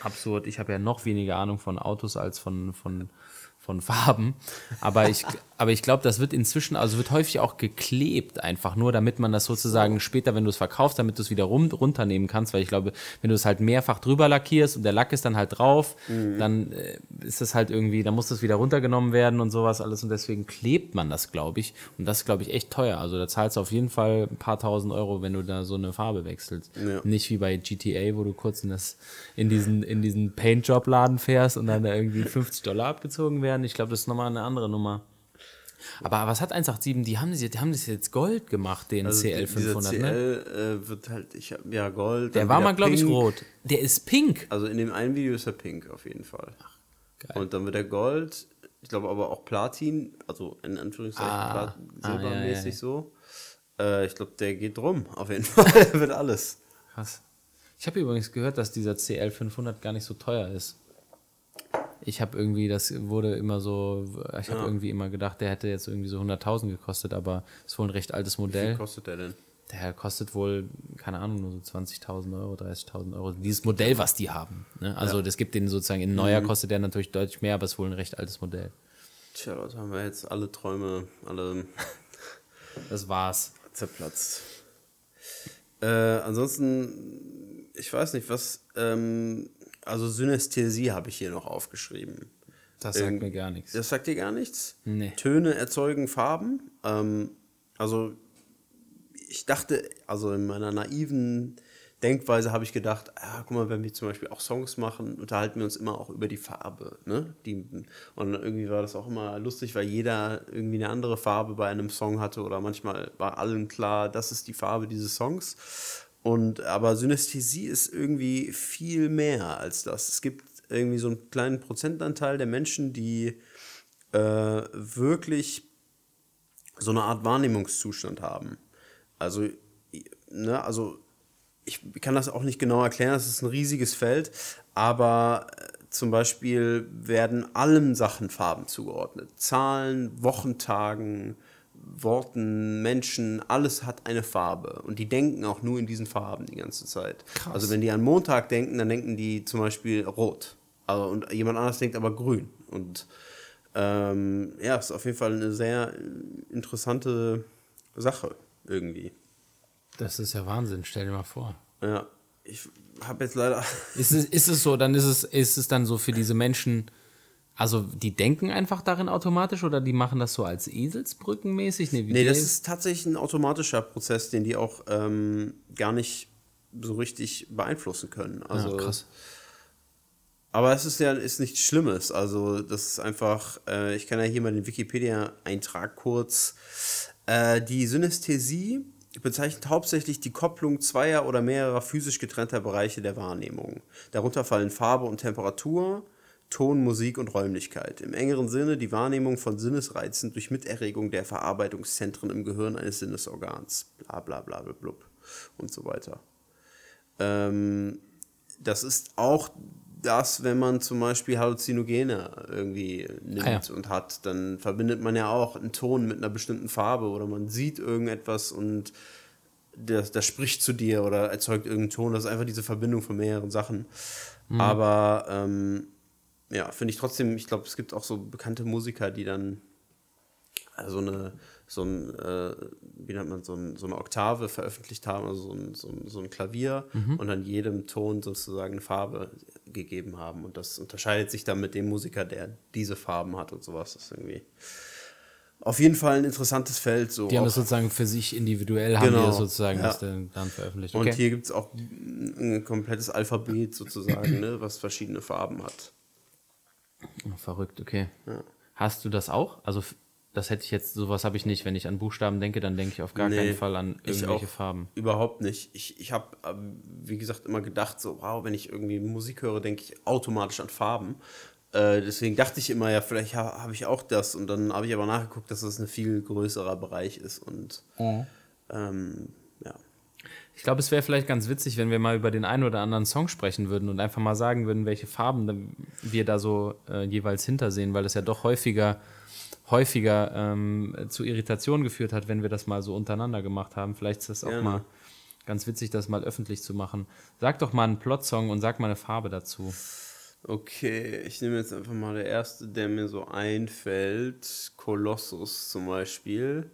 absurd. Ich habe ja noch weniger Ahnung von Autos als von, von, von Farben. Aber ich, aber ich glaube, das wird inzwischen, also wird häufig auch geklebt, einfach nur, damit man das sozusagen später, wenn du es verkaufst, damit du es wieder rum, runternehmen kannst. Weil ich glaube, wenn du es halt mehrfach drüber lackierst und der Lack ist dann halt drauf, dann äh, ist das halt irgendwie, dann muss das wieder runtergenommen werden und sowas alles. Und deswegen klebt man das, glaube ich. Und das ist, glaube ich, echt teuer. Also da zahlst du auf jeden Fall ein paar tausend Euro, wenn du da so eine Farbe wechselst. Ja. Nicht wie bei GTA, wo du kurz in, das, in diesen, in diesen Paint-Job-Laden fährst und dann da irgendwie 50 Dollar abgezogen werden. Ich glaube, das ist nochmal eine andere Nummer. Aber was hat 187? Die haben, die, haben das jetzt Gold gemacht, den also CL 500, dieser ne? CL äh, wird halt, ich hab, ja, Gold. Der war mal, glaube ich, rot. Der ist pink. Also in dem einen Video ist er pink auf jeden Fall. geil. Und dann wird er Gold, ich glaube aber auch Platin, also in Anführungszeichen Ah. Ah, ja, silbermäßig ja, ja. so. Äh, ich glaube, der geht drum, auf jeden Fall. Der wird alles. Krass. Ich habe übrigens gehört, dass dieser CL 500 gar nicht so teuer ist. Ich habe irgendwie, das wurde immer so, ich habe Ja. irgendwie immer gedacht, der hätte jetzt irgendwie so 100.000 gekostet, aber ist wohl ein recht altes Wie viel Modell. kostet der denn? Der kostet wohl, keine Ahnung, nur so 20.000 Euro, 30.000 Euro. Dieses Modell, was die haben. Ne? Also, das gibt den sozusagen, in neuer kostet der natürlich deutlich mehr, aber ist wohl ein recht altes Modell. Tja, Leute, haben wir jetzt alle Träume, alle Das war's. zerplatzt. Äh, ansonsten, ich weiß nicht, was, ähm, also Synästhesie habe ich hier noch aufgeschrieben. Das sagt Ähm, mir gar nichts. Das sagt dir gar nichts? Nee. Töne erzeugen Farben. Ähm, also ich dachte, also in meiner naiven Denkweise habe ich gedacht, ah, guck mal, wenn wir zum Beispiel auch Songs machen, unterhalten wir uns immer auch über die Farbe. Ne? Die, und irgendwie war das auch immer lustig, weil jeder irgendwie eine andere Farbe bei einem Song hatte oder manchmal war allen klar, das ist die Farbe dieses Songs. Und aber Synästhesie ist irgendwie viel mehr als das. Es gibt irgendwie so einen kleinen Prozentanteil der Menschen, die äh, wirklich so eine Art Wahrnehmungszustand haben. Also, ne, also ich kann das auch nicht genau erklären, es ist ein riesiges Feld, aber äh, zum Beispiel werden allen Sachen Farben zugeordnet. Zahlen, Wochentagen, Worten, Menschen, alles hat eine Farbe. Und die denken auch nur in diesen Farben die ganze Zeit. Krass. Also wenn die an Montag denken, dann denken die zum Beispiel rot. Also, und jemand anders denkt aber grün. Und ähm, ja, ist auf jeden Fall eine sehr interessante Sache irgendwie. Das ist ja Wahnsinn, stell dir mal vor. Ja, ich habe jetzt leider. Ist es, ist es so, dann ist es, ist es dann so für diese Menschen, also die denken einfach darin automatisch oder die machen das so als Eselsbrückenmäßig? Nee, Nee, das ist tatsächlich ein automatischer Prozess, den die auch ähm, gar nicht so richtig beeinflussen können. Also, ja, krass. Aber es ist ja ist nichts Schlimmes. Also, das ist einfach, äh, ich kann ja hier mal den Wikipedia-Eintrag kurz. Äh, die Synästhesie bezeichnet hauptsächlich die Kopplung zweier oder mehrerer physisch getrennter Bereiche der Wahrnehmung. Darunter fallen Farbe und Temperatur, Ton, Musik und Räumlichkeit. Im engeren Sinne die Wahrnehmung von Sinnesreizen durch Miterregung der Verarbeitungszentren im Gehirn eines Sinnesorgans. Bla bla bla bla blub und so weiter. Ähm, das ist auch das, wenn man zum Beispiel Halluzinogene irgendwie nimmt Ah ja. und hat, dann verbindet man ja auch einen Ton mit einer bestimmten Farbe oder man sieht irgendetwas und das, das spricht zu dir oder erzeugt irgendeinen Ton. Das ist einfach diese Verbindung von mehreren Sachen. Mhm. Aber ähm, ja, finde ich trotzdem, ich glaube, es gibt auch so bekannte Musiker, die dann äh, so eine, so ein, äh, wie nennt man, so, ein, so eine Oktave veröffentlicht haben, also so ein, so ein, so ein Klavier Mhm. und dann jedem Ton sozusagen eine Farbe gegeben haben. Und das unterscheidet sich dann mit dem Musiker, der diese Farben hat und sowas. Das ist irgendwie auf jeden Fall ein interessantes Feld. So Die haben das sozusagen für sich individuell, haben die Genau. das sozusagen Ja. das dann, veröffentlicht. Und Okay. hier gibt es auch ein komplettes Alphabet sozusagen, ne, was verschiedene Farben hat. Verrückt, okay. Hast du das auch? Also das hätte ich jetzt, sowas habe ich nicht. Wenn ich an Buchstaben denke, dann denke ich auf gar Nee, keinen Fall an ich irgendwelche auch Farben. Überhaupt nicht. Ich, ich habe, wie gesagt, immer gedacht, so, wow, wenn ich irgendwie Musik höre, denke ich automatisch an Farben. Äh, deswegen dachte ich immer, ja, vielleicht ha, habe ich auch das. Und dann habe ich aber nachgeguckt, dass das ein viel größerer Bereich ist. Und ähm, ja. Ich glaube, es wäre vielleicht ganz witzig, wenn wir mal über den einen oder anderen Song sprechen würden und einfach mal sagen würden, welche Farben wir da so äh, jeweils hintersehen, weil es ja doch häufiger, häufiger ähm, zu Irritationen geführt hat, wenn wir das mal so untereinander gemacht haben. Vielleicht ist das auch Gerne. mal ganz witzig, das mal öffentlich zu machen. Sag doch mal einen Plot-Song und sag mal eine Farbe dazu. Okay, ich nehme jetzt einfach mal der erste, der mir so einfällt. Kolossus zum Beispiel.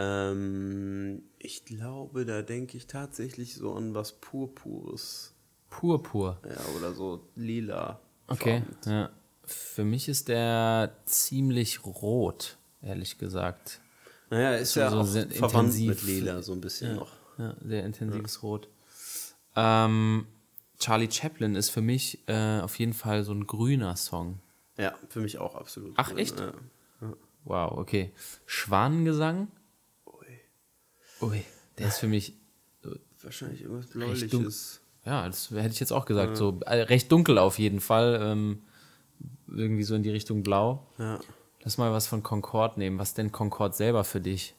Ähm, ich glaube, da denke ich tatsächlich so an was Purpures. Purpur. Ja, oder so lila. Okay. Ja. Für mich ist der ziemlich rot, ehrlich gesagt. Naja, ist ja so auch sehr verwandt intensiv. mit lila so ein bisschen noch. Ja, sehr intensives Rot. Ähm, Charlie Chaplin ist für mich äh, auf jeden Fall so ein grüner Song. Ja, für mich auch absolut. Ach, drin, echt? Ja. Wow, okay. Schwanengesang? Ui, der ist für mich, Wahrscheinlich irgendwas Bläuliches. ja, das hätte ich jetzt auch gesagt, so äh, recht dunkel auf jeden Fall. Ähm, irgendwie so in die Richtung blau. Ja. Lass mal was von Concord nehmen. Was denn Concord selber für dich?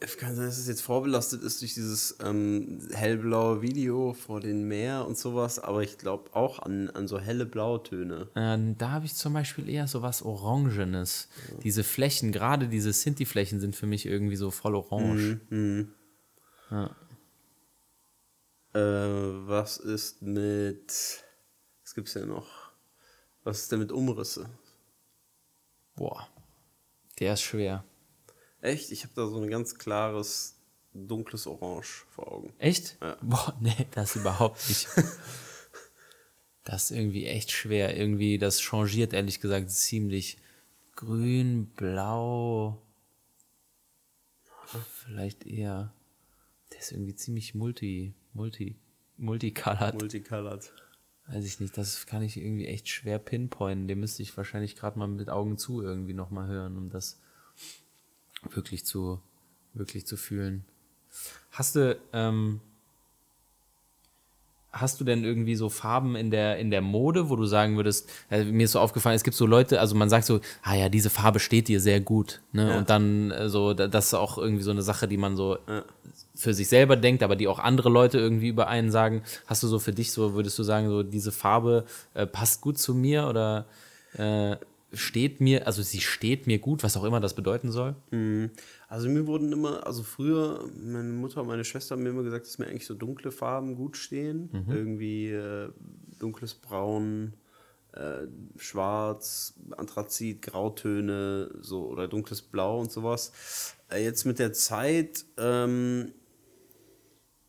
Es kann sein, dass es jetzt vorbelastet ist durch dieses ähm, hellblaue Video vor dem Meer und sowas, aber ich glaube auch an, an so helle Blautöne. Ähm, da habe ich zum Beispiel eher so was Orangenes. Diese Flächen, gerade diese Sinti-Flächen sind für mich irgendwie so voll orange. Äh, was ist mit. Was gibt's denn noch? Was ist denn mit Umrisse? Boah, der ist schwer. Echt? Ich habe da so ein ganz klares, dunkles Orange vor Augen. Echt? Ja. Boah, nee, das überhaupt nicht. das ist irgendwie echt schwer. Irgendwie, das changiert ehrlich gesagt ziemlich. Grün, blau. Vielleicht eher. Der ist irgendwie ziemlich multi, multi, multicolored. Multicolored. Weiß ich nicht, das kann ich irgendwie echt schwer pinpointen. Den müsste ich wahrscheinlich gerade mal mit Augen zu irgendwie nochmal hören, um das wirklich zu, wirklich zu fühlen. Hast du, ähm, hast du denn irgendwie so Farben in der, in der Mode, wo du sagen würdest, äh, mir ist so aufgefallen, es gibt so Leute, also man sagt so, ah ja, diese Farbe steht dir sehr gut, ne? Und dann äh, so, da- das ist auch irgendwie so eine Sache, die man so für sich selber denkt, aber die auch andere Leute irgendwie über einen sagen. Hast du so für dich so, würdest du sagen, so diese Farbe äh, passt gut zu mir oder äh, steht mir, also sie steht mir gut, was auch immer das bedeuten soll? Also mir wurden immer, also früher, meine Mutter und meine Schwester haben mir immer gesagt, dass mir eigentlich so dunkle Farben gut stehen. Irgendwie äh, dunkles Braun, äh, Schwarz, Anthrazit, Grautöne, so oder dunkles Blau und sowas. Äh, jetzt mit der Zeit, ähm,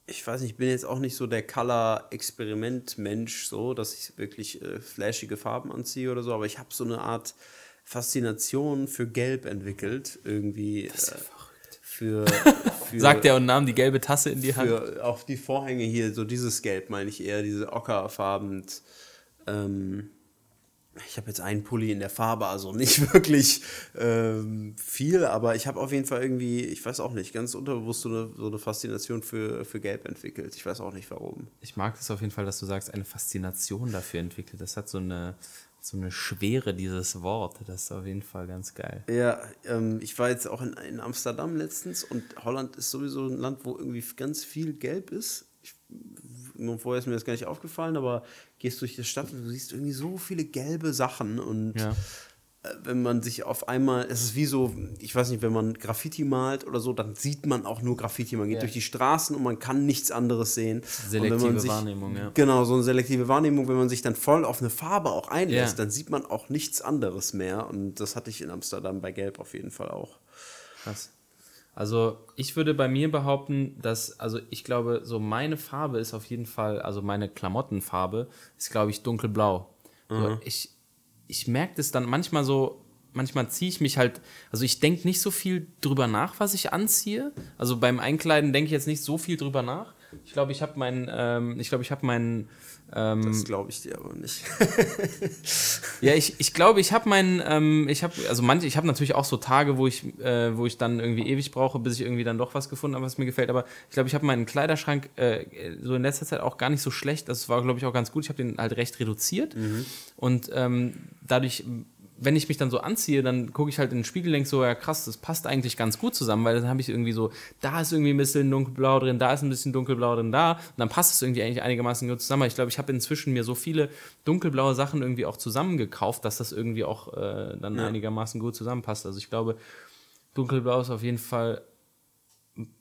ich weiß nicht, ich bin jetzt auch nicht so der Color-Experiment-Mensch, so, dass ich wirklich äh, flashige Farben anziehe oder so, aber ich habe so eine Art Faszination für Gelb entwickelt, irgendwie. äh, für, für, Sagt er und nahm die gelbe Tasse in die Hand. für auf die Vorhänge hier, so dieses Gelb meine ich eher, diese ockerfarben. Ähm, ich habe jetzt einen Pulli in der Farbe, also nicht wirklich ähm, viel, aber ich habe auf jeden Fall irgendwie, ich weiß auch nicht, ganz unterbewusst so eine, so eine Faszination für, für Gelb entwickelt. Ich weiß auch nicht warum. Ich mag es auf jeden Fall, dass du sagst, eine Faszination dafür entwickelt. Das hat so eine, so eine Schwere, dieses Wort. Das ist auf jeden Fall ganz geil. Ja, ähm, ich war jetzt auch in, in Amsterdam letztens und Holland ist sowieso ein Land, wo irgendwie ganz viel Gelb ist. Ich vorher ist mir das gar nicht aufgefallen, aber gehst durch die Stadt und du siehst irgendwie so viele gelbe Sachen und Ja. äh, wenn man sich auf einmal, es ist wie so, ich weiß nicht, wenn man Graffiti malt oder so, dann sieht man auch nur Graffiti. Man geht Ja. durch die Straßen und man kann nichts anderes sehen. Selektive Wahrnehmung, ja. Genau, so eine selektive Wahrnehmung, wenn man sich dann voll auf eine Farbe auch einlässt, Ja. dann sieht man auch nichts anderes mehr. Und das hatte ich in Amsterdam bei Gelb auf jeden Fall auch. Krass. Also ich würde bei mir behaupten, dass, also ich glaube, so meine Farbe ist auf jeden Fall, also meine Klamottenfarbe ist, glaube ich, dunkelblau. So, ich ich merke das dann manchmal so, manchmal ziehe ich mich halt, also ich denke nicht so viel drüber nach, was ich anziehe. Also beim Einkleiden denke ich jetzt nicht so viel drüber nach. Ich glaube, ich habe meinen, ähm, ich glaube, ich habe meinen, ähm, Das glaube ich dir aber nicht. ja, ich, ich glaube, ich habe meinen, ähm, ich habe, also manche, ich habe natürlich auch so Tage, wo ich, äh, wo ich dann irgendwie ewig brauche, bis ich irgendwie dann doch was gefunden habe, was mir gefällt. Aber ich glaube, ich habe meinen Kleiderschrank äh, so in letzter Zeit auch gar nicht so schlecht. Das war, glaube ich, auch ganz gut. Ich habe den halt recht reduziert. Und ähm, dadurch, wenn ich mich dann so anziehe, dann gucke ich halt in den Spiegel und denke so, ja krass, das passt eigentlich ganz gut zusammen, weil dann habe ich irgendwie so, da ist irgendwie ein bisschen dunkelblau drin, da ist ein bisschen dunkelblau drin, da. Und dann passt es irgendwie eigentlich einigermaßen gut zusammen. Aber ich glaube, ich habe inzwischen mir so viele dunkelblaue Sachen irgendwie auch zusammengekauft, dass das irgendwie auch äh, dann einigermaßen gut zusammenpasst. Also ich glaube, dunkelblau ist auf jeden Fall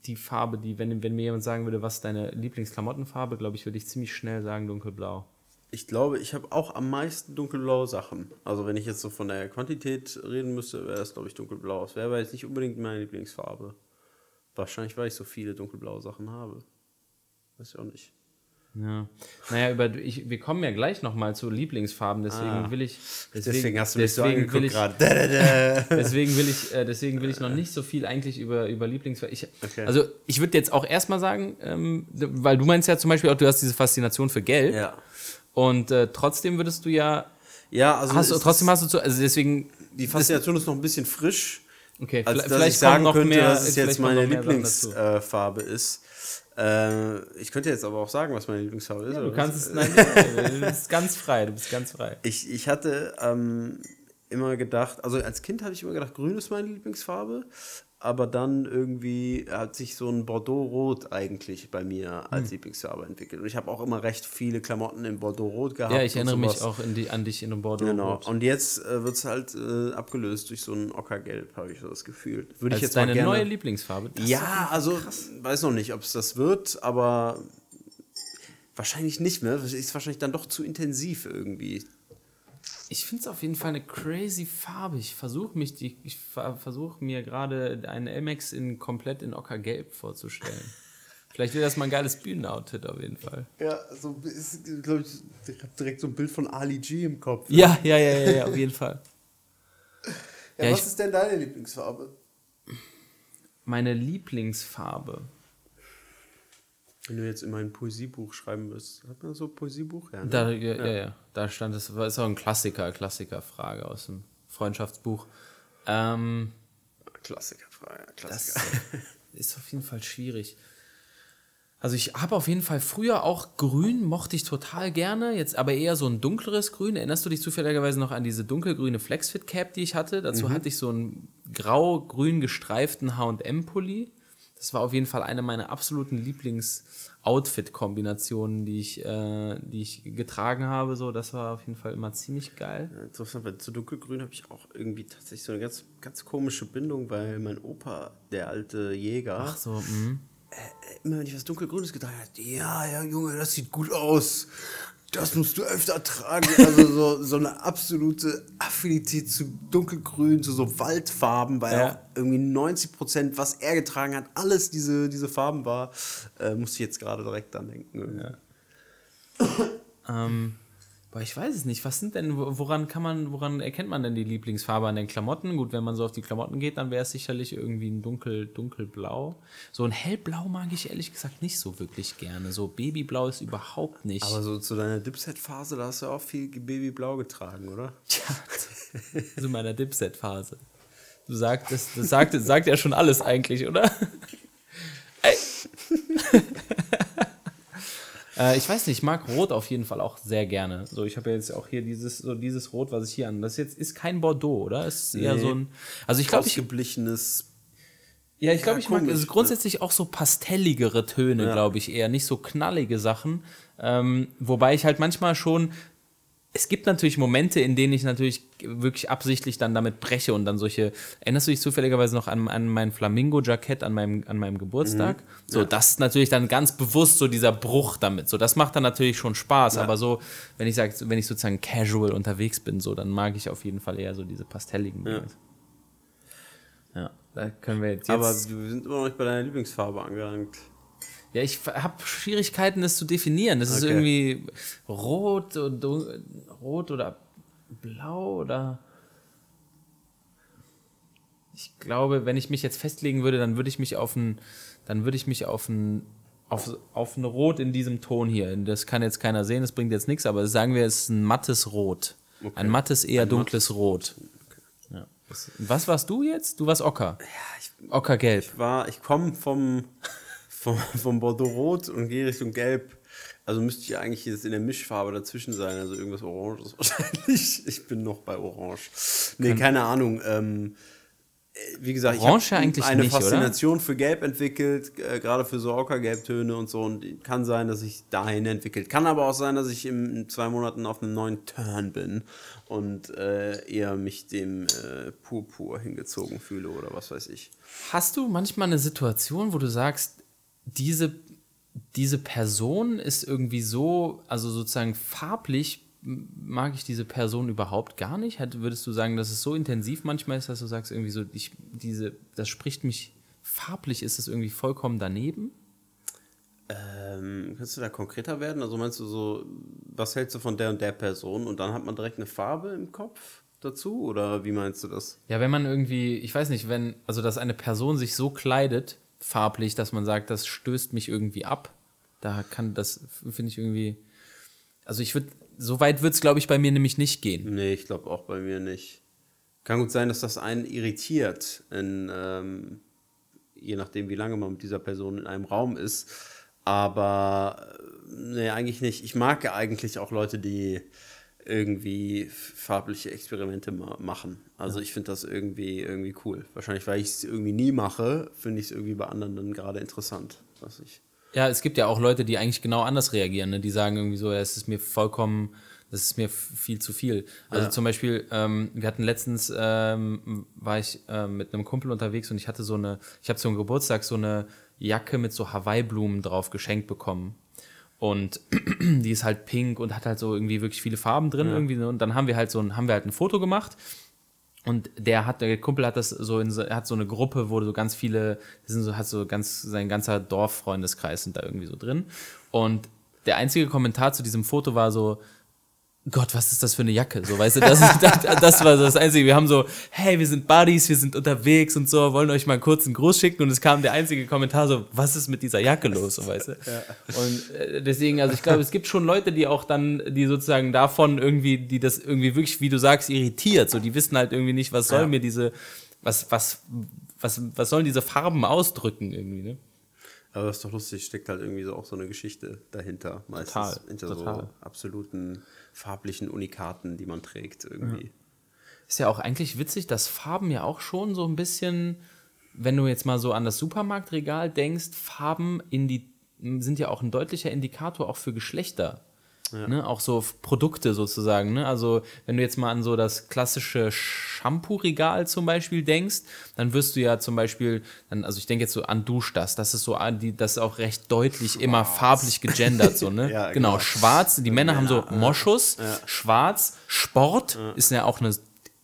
die Farbe, die, wenn, wenn mir jemand sagen würde, was ist deine Lieblingsklamottenfarbe, glaube ich, würde ich ziemlich schnell sagen dunkelblau. Ich glaube, ich habe auch am meisten dunkelblaue Sachen. Also wenn ich jetzt so von der Quantität reden müsste, wäre das, glaube ich, dunkelblau. Das wäre aber jetzt nicht unbedingt meine Lieblingsfarbe. Wahrscheinlich, weil ich so viele dunkelblaue Sachen habe. Weiß ich auch nicht. Ja. Naja, über, ich, wir kommen ja gleich nochmal zu Lieblingsfarben, deswegen Ah. will ich. Deswegen, hast du mich so deswegen will angeguckt ich, gerade. Deswegen will ich, äh, deswegen will ich noch nicht so viel eigentlich über, über Lieblingsfarben. Ich, Okay. Also ich würde jetzt auch erstmal sagen, ähm, weil du meinst ja zum Beispiel auch, du hast diese Faszination für Gelb Ja. Und äh, trotzdem würdest du ja, Ja, also hast du, trotzdem hast du zu, also deswegen, die Faszination ist noch ein bisschen frisch. okay, als vielleicht, dass vielleicht ich sagen noch könnte, mehr, dass es jetzt meine. Lieblingsfarbe ist. Äh, ich könnte jetzt aber auch sagen, was meine Lieblingsfarbe ist. Du oder kannst was? es, nein, nein, du bist ganz frei, du bist ganz frei. Ich, ich hatte ähm, immer gedacht, also als Kind habe ich immer gedacht, grün ist meine Lieblingsfarbe, aber dann irgendwie hat sich so ein Bordeaux-Rot eigentlich bei mir Hm. als Lieblingsfarbe entwickelt. Und ich habe auch immer recht viele Klamotten in Bordeaux-Rot gehabt. Ja, ich erinnere mich auch in die, an dich in einem Bordeaux. Genau. Und jetzt äh, wird es halt äh, abgelöst durch so ein Ockergelb, habe ich so das Gefühl. Würde ich jetzt mal deine gerne. neue Lieblingsfarbe. Das ja, also weiß noch nicht, ob es das wird, aber wahrscheinlich nicht mehr. Das ist wahrscheinlich dann doch zu intensiv irgendwie. Ich finde es auf jeden Fall eine crazy Farbe. Ich versuche mich, die, ich ver versuche mir gerade einen Elmex in komplett in Ockergelb vorzustellen. Vielleicht wäre das mal ein geiles Bühnenoutfit auf jeden Fall. Ja, so ist, glaube ich, ich habe direkt so ein Bild von Ali G im Kopf. Ja, ja, ja, ja, ja auf jeden Fall. Ja, Ja, was ich- ist denn deine Lieblingsfarbe? Meine Lieblingsfarbe. Wenn du jetzt in mein Poesiebuch schreiben würdest, hat man so ein Poesiebuch? Ja, ne? Da, ja, ja, ja, da stand es, war- ist auch ein Klassiker, Klassikerfrage aus dem Freundschaftsbuch. Ähm, Klassikerfrage, Das Klassiker. ist auf jeden Fall schwierig. Also ich habe auf jeden Fall früher auch Grün, mochte ich total gerne, jetzt aber eher so ein dunkleres Grün. Erinnerst du dich zufälligerweise noch an diese dunkelgrüne Flexfit Cap, die ich hatte? Dazu hatte ich so einen grau-grün gestreiften H&M-Pulli. Das war auf jeden Fall eine meiner absoluten Lieblings-Outfit-Kombinationen, die ich, äh, die ich getragen habe. So, das war auf jeden Fall immer ziemlich geil. Ja, Interessant, weil zu dunkelgrün habe ich auch irgendwie tatsächlich so eine ganz, ganz komische Bindung, weil mein Opa, der alte Jäger, Ach so, mhm. immer wenn ich was dunkelgrünes getragen hat, ja, ja, Junge, das sieht gut aus. Das musst du öfter tragen. Also so, so eine absolute Affinität zu dunkelgrün, zu so Waldfarben, weil Ja. auch irgendwie 90 Prozent, was er getragen hat, alles diese, diese Farben war. Äh, muss ich jetzt gerade direkt dran denken. Ja. Ähm, boah, ich weiß es nicht. Was sind denn, wo- woran kann man, woran erkennt man denn die Lieblingsfarbe an den Klamotten? Gut, wenn man so auf die Klamotten geht, dann wäre es sicherlich irgendwie ein dunkel, dunkelblau. So ein hellblau mag ich ehrlich gesagt nicht so wirklich gerne. So Babyblau ist überhaupt nicht. Aber so zu deiner Dipset-Phase, da hast du auch viel Babyblau getragen, oder? So in meiner Dipset-Phase. Du sagst, das, sagt, sagt ja schon alles eigentlich, oder? Ey. Äh, ich weiß nicht, ich mag Rot auf jeden Fall auch sehr gerne. So, ich habe ja jetzt auch hier dieses, so dieses Rot, was ich hier an. Das jetzt ist kein Bordeaux, oder? Es ist eher Nee. so ein. Also ich glaube, ich, Ausgeblichenes Ja, ich glaube, Ja, ich mag also grundsätzlich auch so pastelligere Töne, Ja. glaube ich eher, nicht so knallige Sachen. Ähm, wobei ich halt manchmal schon, es gibt natürlich Momente, in denen ich natürlich wirklich absichtlich dann damit breche und dann solche, erinnerst du dich zufälligerweise noch an, an mein Flamingo-Jackett an meinem, an meinem Geburtstag? So, das ist natürlich dann ganz bewusst so dieser Bruch damit. So, das macht dann natürlich schon Spaß, aber so, wenn ich sage, wenn ich sozusagen casual unterwegs bin, so, dann mag ich auf jeden Fall eher so diese pastelligen Dinge. Ja, da können wir jetzt. Aber wir jetzt sind immer noch nicht bei deiner Lieblingsfarbe angelangt. Ja, ich habe Schwierigkeiten, das zu definieren. Das ist Okay. irgendwie rot, dun- rot oder blau oder. Ich glaube, wenn ich mich jetzt festlegen würde, dann würde ich mich auf ein, dann würde ich mich auf ein, auf, auf ein Rot in diesem Ton hier. Das kann jetzt keiner sehen, das bringt jetzt nichts, aber sagen wir, es ist ein mattes Rot. Ein mattes, eher dunkles Rot. Ja. Das- Was warst du jetzt? Du warst Ocker. Ockergelb. Ich war, ich komme vom, vom, vom Bordeaux Rot und gehe Richtung Gelb. Also müsste ich eigentlich jetzt in der Mischfarbe dazwischen sein, also irgendwas Oranges wahrscheinlich. Ich bin noch bei Orange. Nee, keine Ahnung. Ähm, äh, wie gesagt, Orange ich habe eine nicht, oder? Faszination für Gelb entwickelt, äh, gerade für so Ockergelbtöne und so. Und kann sein, dass ich dahin entwickelt. Kann aber auch sein, dass ich in, in zwei Monaten auf einem neuen Turn bin und äh, eher mich dem äh, Purpur hingezogen fühle oder was weiß ich. Hast du manchmal eine Situation, wo du sagst, diese, diese Person ist irgendwie so, also sozusagen farblich mag ich diese Person überhaupt gar nicht? Hat, würdest du sagen, dass es so intensiv manchmal ist, dass du sagst, irgendwie so, ich, diese, das spricht mich farblich, ist es irgendwie vollkommen daneben? Ähm, kannst du da konkreter werden? Also meinst du so, was hältst du von der und der Person und dann hat man direkt eine Farbe im Kopf dazu? Oder wie meinst du das? Ja, wenn man irgendwie, ich weiß nicht, wenn, also dass eine Person sich so kleidet, farblich, dass man sagt, das stößt mich irgendwie ab, da kann das, finde ich irgendwie, also ich würde, so weit wird es, glaube ich, bei mir nämlich nicht gehen. Nee, ich glaube auch bei mir nicht. Kann gut sein, dass das einen irritiert, in, ähm, je nachdem, wie lange man mit dieser Person in einem Raum ist. Aber äh, nee, eigentlich nicht. Ich mag eigentlich auch Leute, die irgendwie farbliche Experimente ma machen. Also ich finde das irgendwie, irgendwie cool. Wahrscheinlich, weil ich es irgendwie nie mache, finde ich es irgendwie bei anderen dann gerade interessant. Was ich. Ja, es gibt ja auch Leute, die eigentlich genau anders reagieren, ne? die sagen irgendwie so, ja, es ist mir vollkommen, das ist mir viel zu viel. Also Ja. zum Beispiel, ähm, wir hatten letztens, ähm, war ich ähm, mit einem Kumpel unterwegs und ich hatte so eine, ich habe zum Geburtstag so eine Jacke mit so Hawaii-Blumen drauf geschenkt bekommen. Und die ist halt pink und hat halt so irgendwie wirklich viele Farben drin irgendwie. ne? Und dann haben wir halt so ein, haben wir halt ein Foto gemacht und der hat, der Kumpel hat das so in so, hat so eine Gruppe, wo so ganz viele, das sind so, hat so ganz, sein ganzer Dorffreundeskreis sind da irgendwie so drin. Und der einzige Kommentar zu diesem Foto war so, Gott, was ist das für eine Jacke? So, weißt du, das, das, das war das Einzige. Wir haben so, hey, wir sind Buddies, wir sind unterwegs und so, wollen euch mal kurz einen Gruß schicken. Und es kam der einzige Kommentar so, was ist mit dieser Jacke los? So, weißt du? Und äh, deswegen, also ich glaube, es gibt schon Leute, die auch dann, die sozusagen davon irgendwie, die das irgendwie wirklich, wie du sagst, irritiert. So, die wissen halt irgendwie nicht, was soll Ja. mir diese, was, was, was, was sollen diese Farben ausdrücken irgendwie, ne? Aber das ist doch lustig, steckt halt irgendwie so auch so eine Geschichte dahinter. Meistens Total, hinter total. so absoluten farblichen Unikaten, die man trägt irgendwie. Ist ja auch eigentlich witzig, dass Farben ja auch schon so ein bisschen, wenn du jetzt mal so an das Supermarktregal denkst, Farben in die, sind ja auch ein deutlicher Indikator auch für Geschlechter. Ne, auch so Produkte sozusagen. Ne? Also, wenn du jetzt mal an so das klassische Shampoo-Regal zum Beispiel denkst, dann wirst du ja zum Beispiel, dann, also ich denke jetzt so an Dusch das, ist so die, das ist auch recht deutlich immer farblich gegendert, so, ne? Ja, genau. genau. Schwarz, die Männer haben so Moschus, schwarz, Sport ist ja auch eine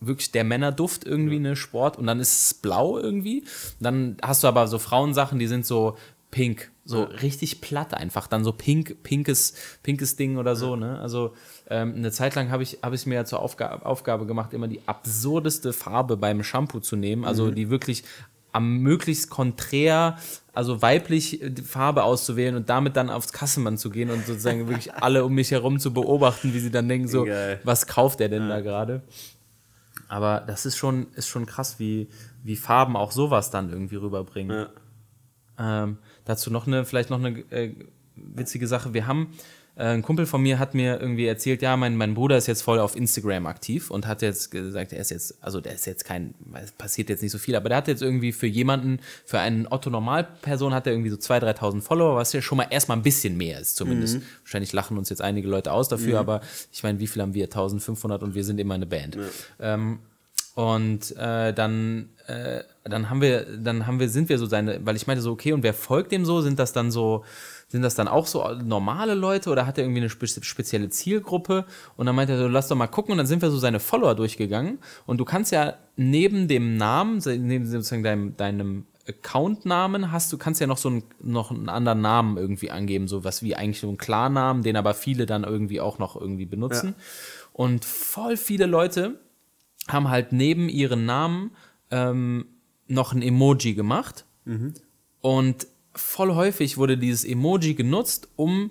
wirklich der Männerduft irgendwie eine Sport und dann ist es blau irgendwie. Dann hast du aber so Frauensachen, die sind so pink, so richtig platt einfach, dann so pink, pinkes, pinkes Ding oder so, ne? Also ähm, eine Zeit lang habe ich, habe ich mir ja zur Aufgabe, Aufgabe gemacht, immer die absurdeste Farbe beim Shampoo zu nehmen, also die wirklich am möglichst konträr, also weiblich äh, die Farbe auszuwählen und damit dann aufs Kassenband zu gehen und sozusagen wirklich alle um mich herum zu beobachten, wie sie dann denken, so, Geil. was kauft er denn da gerade? Aber das ist schon, ist schon krass, wie, wie Farben auch sowas dann irgendwie rüberbringen. Ja. Ähm, dazu noch eine, vielleicht noch eine äh, witzige Sache. Wir haben Äh, ein Kumpel von mir hat mir irgendwie erzählt, ja, mein, mein Bruder ist jetzt voll auf Instagram aktiv und hat jetzt gesagt, er ist jetzt, also der ist jetzt kein, es passiert jetzt nicht so viel, aber der hat jetzt irgendwie für jemanden, für einen Otto-Normalperson hat er irgendwie so 2.000, 3.000 Follower, was ja schon mal erstmal ein bisschen mehr ist zumindest. Wahrscheinlich lachen uns jetzt einige Leute aus dafür, aber ich meine, wie viel haben wir? 1.500 und wir sind immer eine Band. Ähm, und äh, dann, äh, dann haben wir, dann haben wir, sind wir so seine, weil ich meinte so, okay, und wer folgt dem so? Sind das dann so, sind das dann auch so normale Leute oder hat er irgendwie eine spe spezielle Zielgruppe? Und dann meinte er so, lass doch mal gucken. Und dann sind wir so seine Follower durchgegangen. Und du kannst ja neben dem Namen, neben sozusagen deinem, deinem Accountnamen hast du, kannst ja noch so einen, noch einen anderen Namen irgendwie angeben, so was wie eigentlich so ein Klarnamen, den aber viele dann irgendwie auch noch irgendwie benutzen. Und voll viele Leute haben halt neben ihren Namen ähm, noch ein Emoji gemacht. Und voll häufig wurde dieses Emoji genutzt, um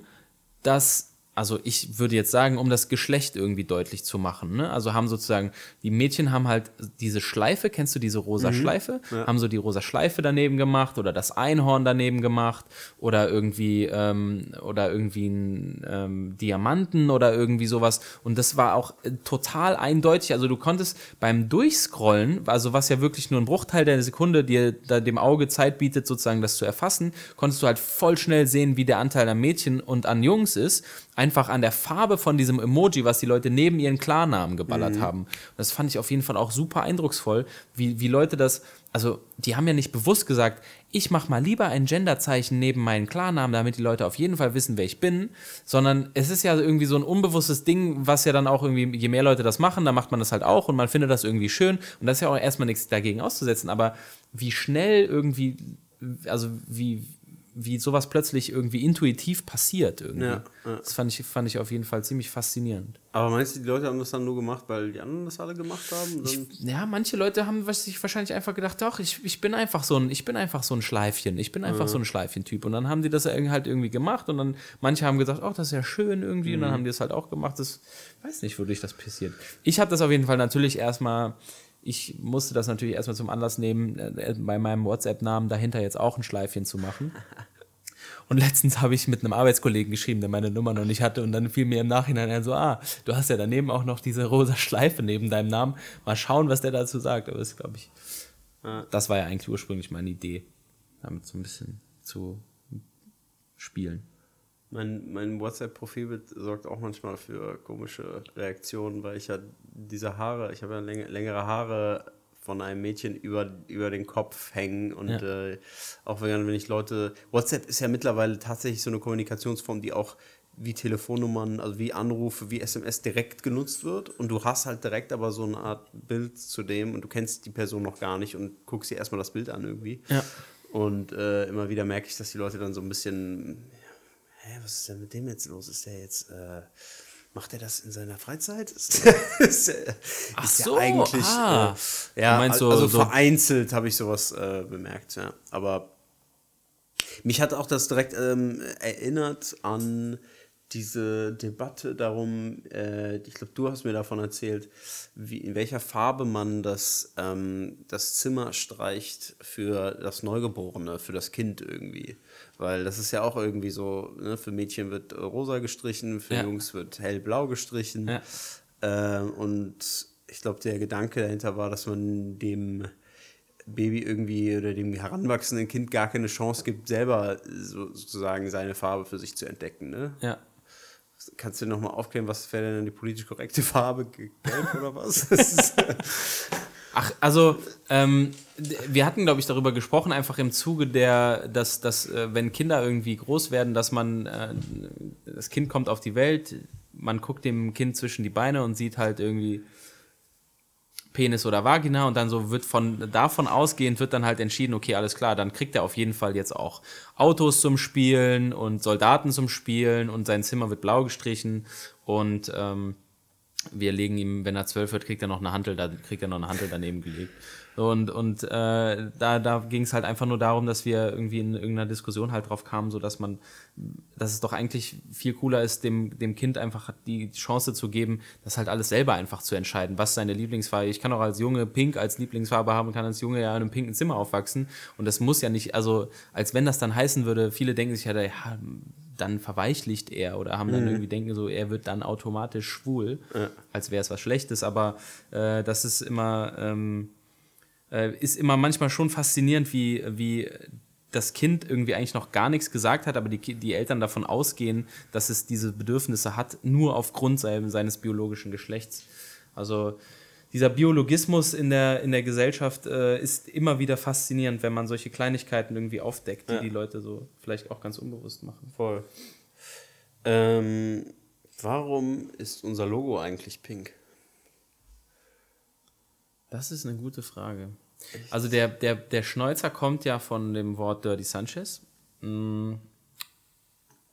das, also ich würde jetzt sagen, um das Geschlecht irgendwie deutlich zu machen. Ne? Also haben sozusagen, die Mädchen haben halt diese Schleife, kennst du diese rosa Schleife? Haben so die rosa Schleife daneben gemacht oder das Einhorn daneben gemacht oder irgendwie, ähm, oder irgendwie einen ähm, Diamanten oder irgendwie sowas. Und das war auch äh, total eindeutig. Also du konntest beim Durchscrollen, also was ja wirklich nur ein Bruchteil der Sekunde dir da dem Auge Zeit bietet, sozusagen das zu erfassen, konntest du halt voll schnell sehen, wie der Anteil an Mädchen und an Jungs ist. Einfach an der Farbe von diesem Emoji, was die Leute neben ihren Klarnamen geballert haben. Und das fand ich auf jeden Fall auch super eindrucksvoll, wie, wie Leute das, also die haben ja nicht bewusst gesagt, ich mache mal lieber ein Genderzeichen neben meinen Klarnamen, damit die Leute auf jeden Fall wissen, wer ich bin, sondern es ist ja irgendwie so ein unbewusstes Ding, was ja dann auch irgendwie, je mehr Leute das machen, dann macht man das halt auch und man findet das irgendwie schön. Und das ist ja auch erstmal nichts dagegen auszusetzen, aber wie schnell irgendwie, also wie, wie sowas plötzlich irgendwie intuitiv passiert irgendwie. Ja, ja. Das fand ich, fand ich auf jeden Fall ziemlich faszinierend. Aber meinst du, die Leute haben das dann nur gemacht, weil die anderen das alle gemacht haben? Dann Ja, manche Leute haben sich wahrscheinlich einfach gedacht, doch, ich, ich bin einfach so ein, ich bin einfach so ein Schleifchen, ich bin einfach so ein Schleifchen-Typ. Und dann haben die das irgendwie halt irgendwie gemacht und dann manche haben gesagt, oh, das ist ja schön irgendwie und dann haben die das halt auch gemacht. Das weiß nicht, wodurch das passiert. Ich habe das auf jeden Fall natürlich erstmal, ich musste das natürlich erstmal zum Anlass nehmen, äh, bei meinem WhatsApp-Namen dahinter jetzt auch ein Schleifchen zu machen. Und letztens habe ich mit einem Arbeitskollegen geschrieben, der meine Nummer noch nicht hatte. Und dann fiel mir im Nachhinein ein so, ah, du hast ja daneben auch noch diese rosa Schleife neben deinem Namen. Mal schauen, was der dazu sagt. Aber das glaube ich, das war ja eigentlich ursprünglich meine Idee, damit so ein bisschen zu spielen. Mein, mein WhatsApp-Profilbild sorgt auch manchmal für komische Reaktionen, weil ich ja diese Haare, ich habe ja läng längere Haare von einem Mädchen über, über den Kopf hängen und Ja. äh, auch wenn, wenn ich Leute, WhatsApp ist ja mittlerweile tatsächlich so eine Kommunikationsform, die auch wie Telefonnummern, also wie Anrufe, wie SMS direkt genutzt wird und du hast halt direkt aber so eine Art Bild zu dem und du kennst die Person noch gar nicht und guckst dir erstmal das Bild an irgendwie. Ja. Und äh, immer wieder merke ich, dass die Leute dann so ein bisschen, hä, was ist denn mit dem jetzt los? Ist der jetzt, äh, macht er das in seiner Freizeit? Ist der, ist Ach ist so, eigentlich, ah. äh, ja, Du meinst so- also so- vereinzelt habe ich sowas äh, bemerkt, ja. Aber mich hat auch das direkt ähm, erinnert an diese Debatte darum, äh, ich glaube, du hast mir davon erzählt, wie, in welcher Farbe man das, ähm, das Zimmer streicht für das Neugeborene, für das Kind irgendwie. Weil das ist ja auch irgendwie so, ne, für Mädchen wird äh, rosa gestrichen, für Ja. Jungs wird hellblau gestrichen. Ja. Ähm, und ich glaube, der Gedanke dahinter war, dass man dem Baby irgendwie oder dem heranwachsenden Kind gar keine Chance gibt, selber so, sozusagen seine Farbe für sich zu entdecken. Ne? Ja. Kannst du nochmal aufklären, was wäre denn die politisch korrekte Farbe? Ge- Gelb oder was? Ach, also ähm, wir hatten, glaube ich, darüber gesprochen, einfach im Zuge der, dass, dass äh, wenn Kinder irgendwie groß werden, dass man, äh, das Kind kommt auf die Welt, man guckt dem Kind zwischen die Beine und sieht halt irgendwie Penis oder Vagina und dann so wird von davon ausgehend wird dann halt entschieden, okay, alles klar, dann kriegt er auf jeden Fall jetzt auch Autos zum Spielen und Soldaten zum Spielen und sein Zimmer wird blau gestrichen und ähm, wir legen ihm, wenn er zwölf wird, kriegt er noch eine Hantel, da kriegt er noch eine Hantel daneben gelegt. Und, und äh, da, da ging es halt einfach nur darum, dass wir irgendwie in irgendeiner Diskussion halt drauf kamen, so dass man, dass es doch eigentlich viel cooler ist, dem, dem Kind einfach die Chance zu geben, das halt alles selber einfach zu entscheiden, was seine Lieblingsfarbe. Ich kann auch als Junge Pink als Lieblingsfarbe haben kann als Junge ja in einem pinken Zimmer aufwachsen. Und das muss ja nicht, also als wenn das dann heißen würde, viele denken sich ja, ja dann verweichlicht er oder haben dann irgendwie denken so, er wird dann automatisch schwul, als wäre es was Schlechtes, aber äh, das ist immer, ähm, äh, ist immer manchmal schon faszinierend, wie, wie das Kind irgendwie eigentlich noch gar nichts gesagt hat, aber die, die Eltern davon ausgehen, dass es diese Bedürfnisse hat, nur aufgrund sein, seines biologischen Geschlechts. Also dieser Biologismus in der, in der Gesellschaft äh, ist immer wieder faszinierend, wenn man solche Kleinigkeiten irgendwie aufdeckt, die Ja. die Leute so vielleicht auch ganz unbewusst machen. Voll. Ähm, warum ist unser Logo eigentlich pink? Das ist eine gute Frage. Also der, der, der Schnäuzer kommt ja von dem Wort Dirty Sanchez. Mm.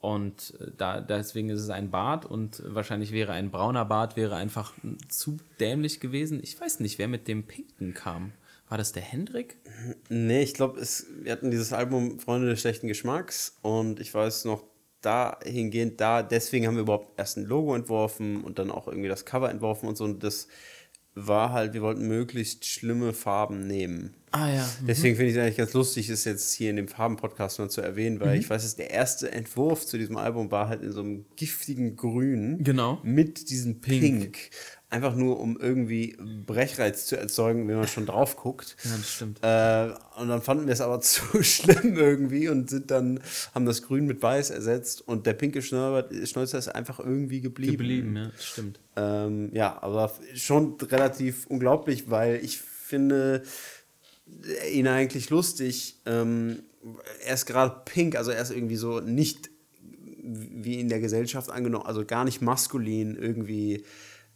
Und äh, da, deswegen ist es ein Bart und wahrscheinlich wäre ein brauner Bart wäre einfach zu dämlich gewesen. Ich weiß nicht, wer mit dem Pinken kam. War das der Hendrik? Nee, ich glaube, wir hatten dieses Album Freunde des schlechten Geschmacks und ich weiß noch, dahingehend, da, deswegen haben wir überhaupt erst ein Logo entworfen und dann auch irgendwie das Cover entworfen und so. Und das war halt, wir wollten möglichst schlimme Farben nehmen. Ah ja. Deswegen finde ich es eigentlich ganz lustig, das jetzt hier in dem Farben-Podcast mal zu erwähnen, weil ich weiß, dass der erste Entwurf zu diesem Album war halt in so einem giftigen Grün. Genau. Mit diesem Pink. Einfach nur, um irgendwie Brechreiz zu erzeugen, wenn man schon drauf guckt. Ja, das stimmt. Äh, und dann fanden wir es aber zu schlimm irgendwie und sind dann, haben das Grün mit Weiß ersetzt und der pinke Schnäuzer ist einfach irgendwie geblieben. Geblieben, ja, das stimmt. Ähm, ja, aber schon relativ unglaublich, weil ich finde ihn eigentlich lustig. Ähm, er ist gerade pink, also er ist irgendwie so nicht wie in der Gesellschaft angenommen, also gar nicht maskulin, irgendwie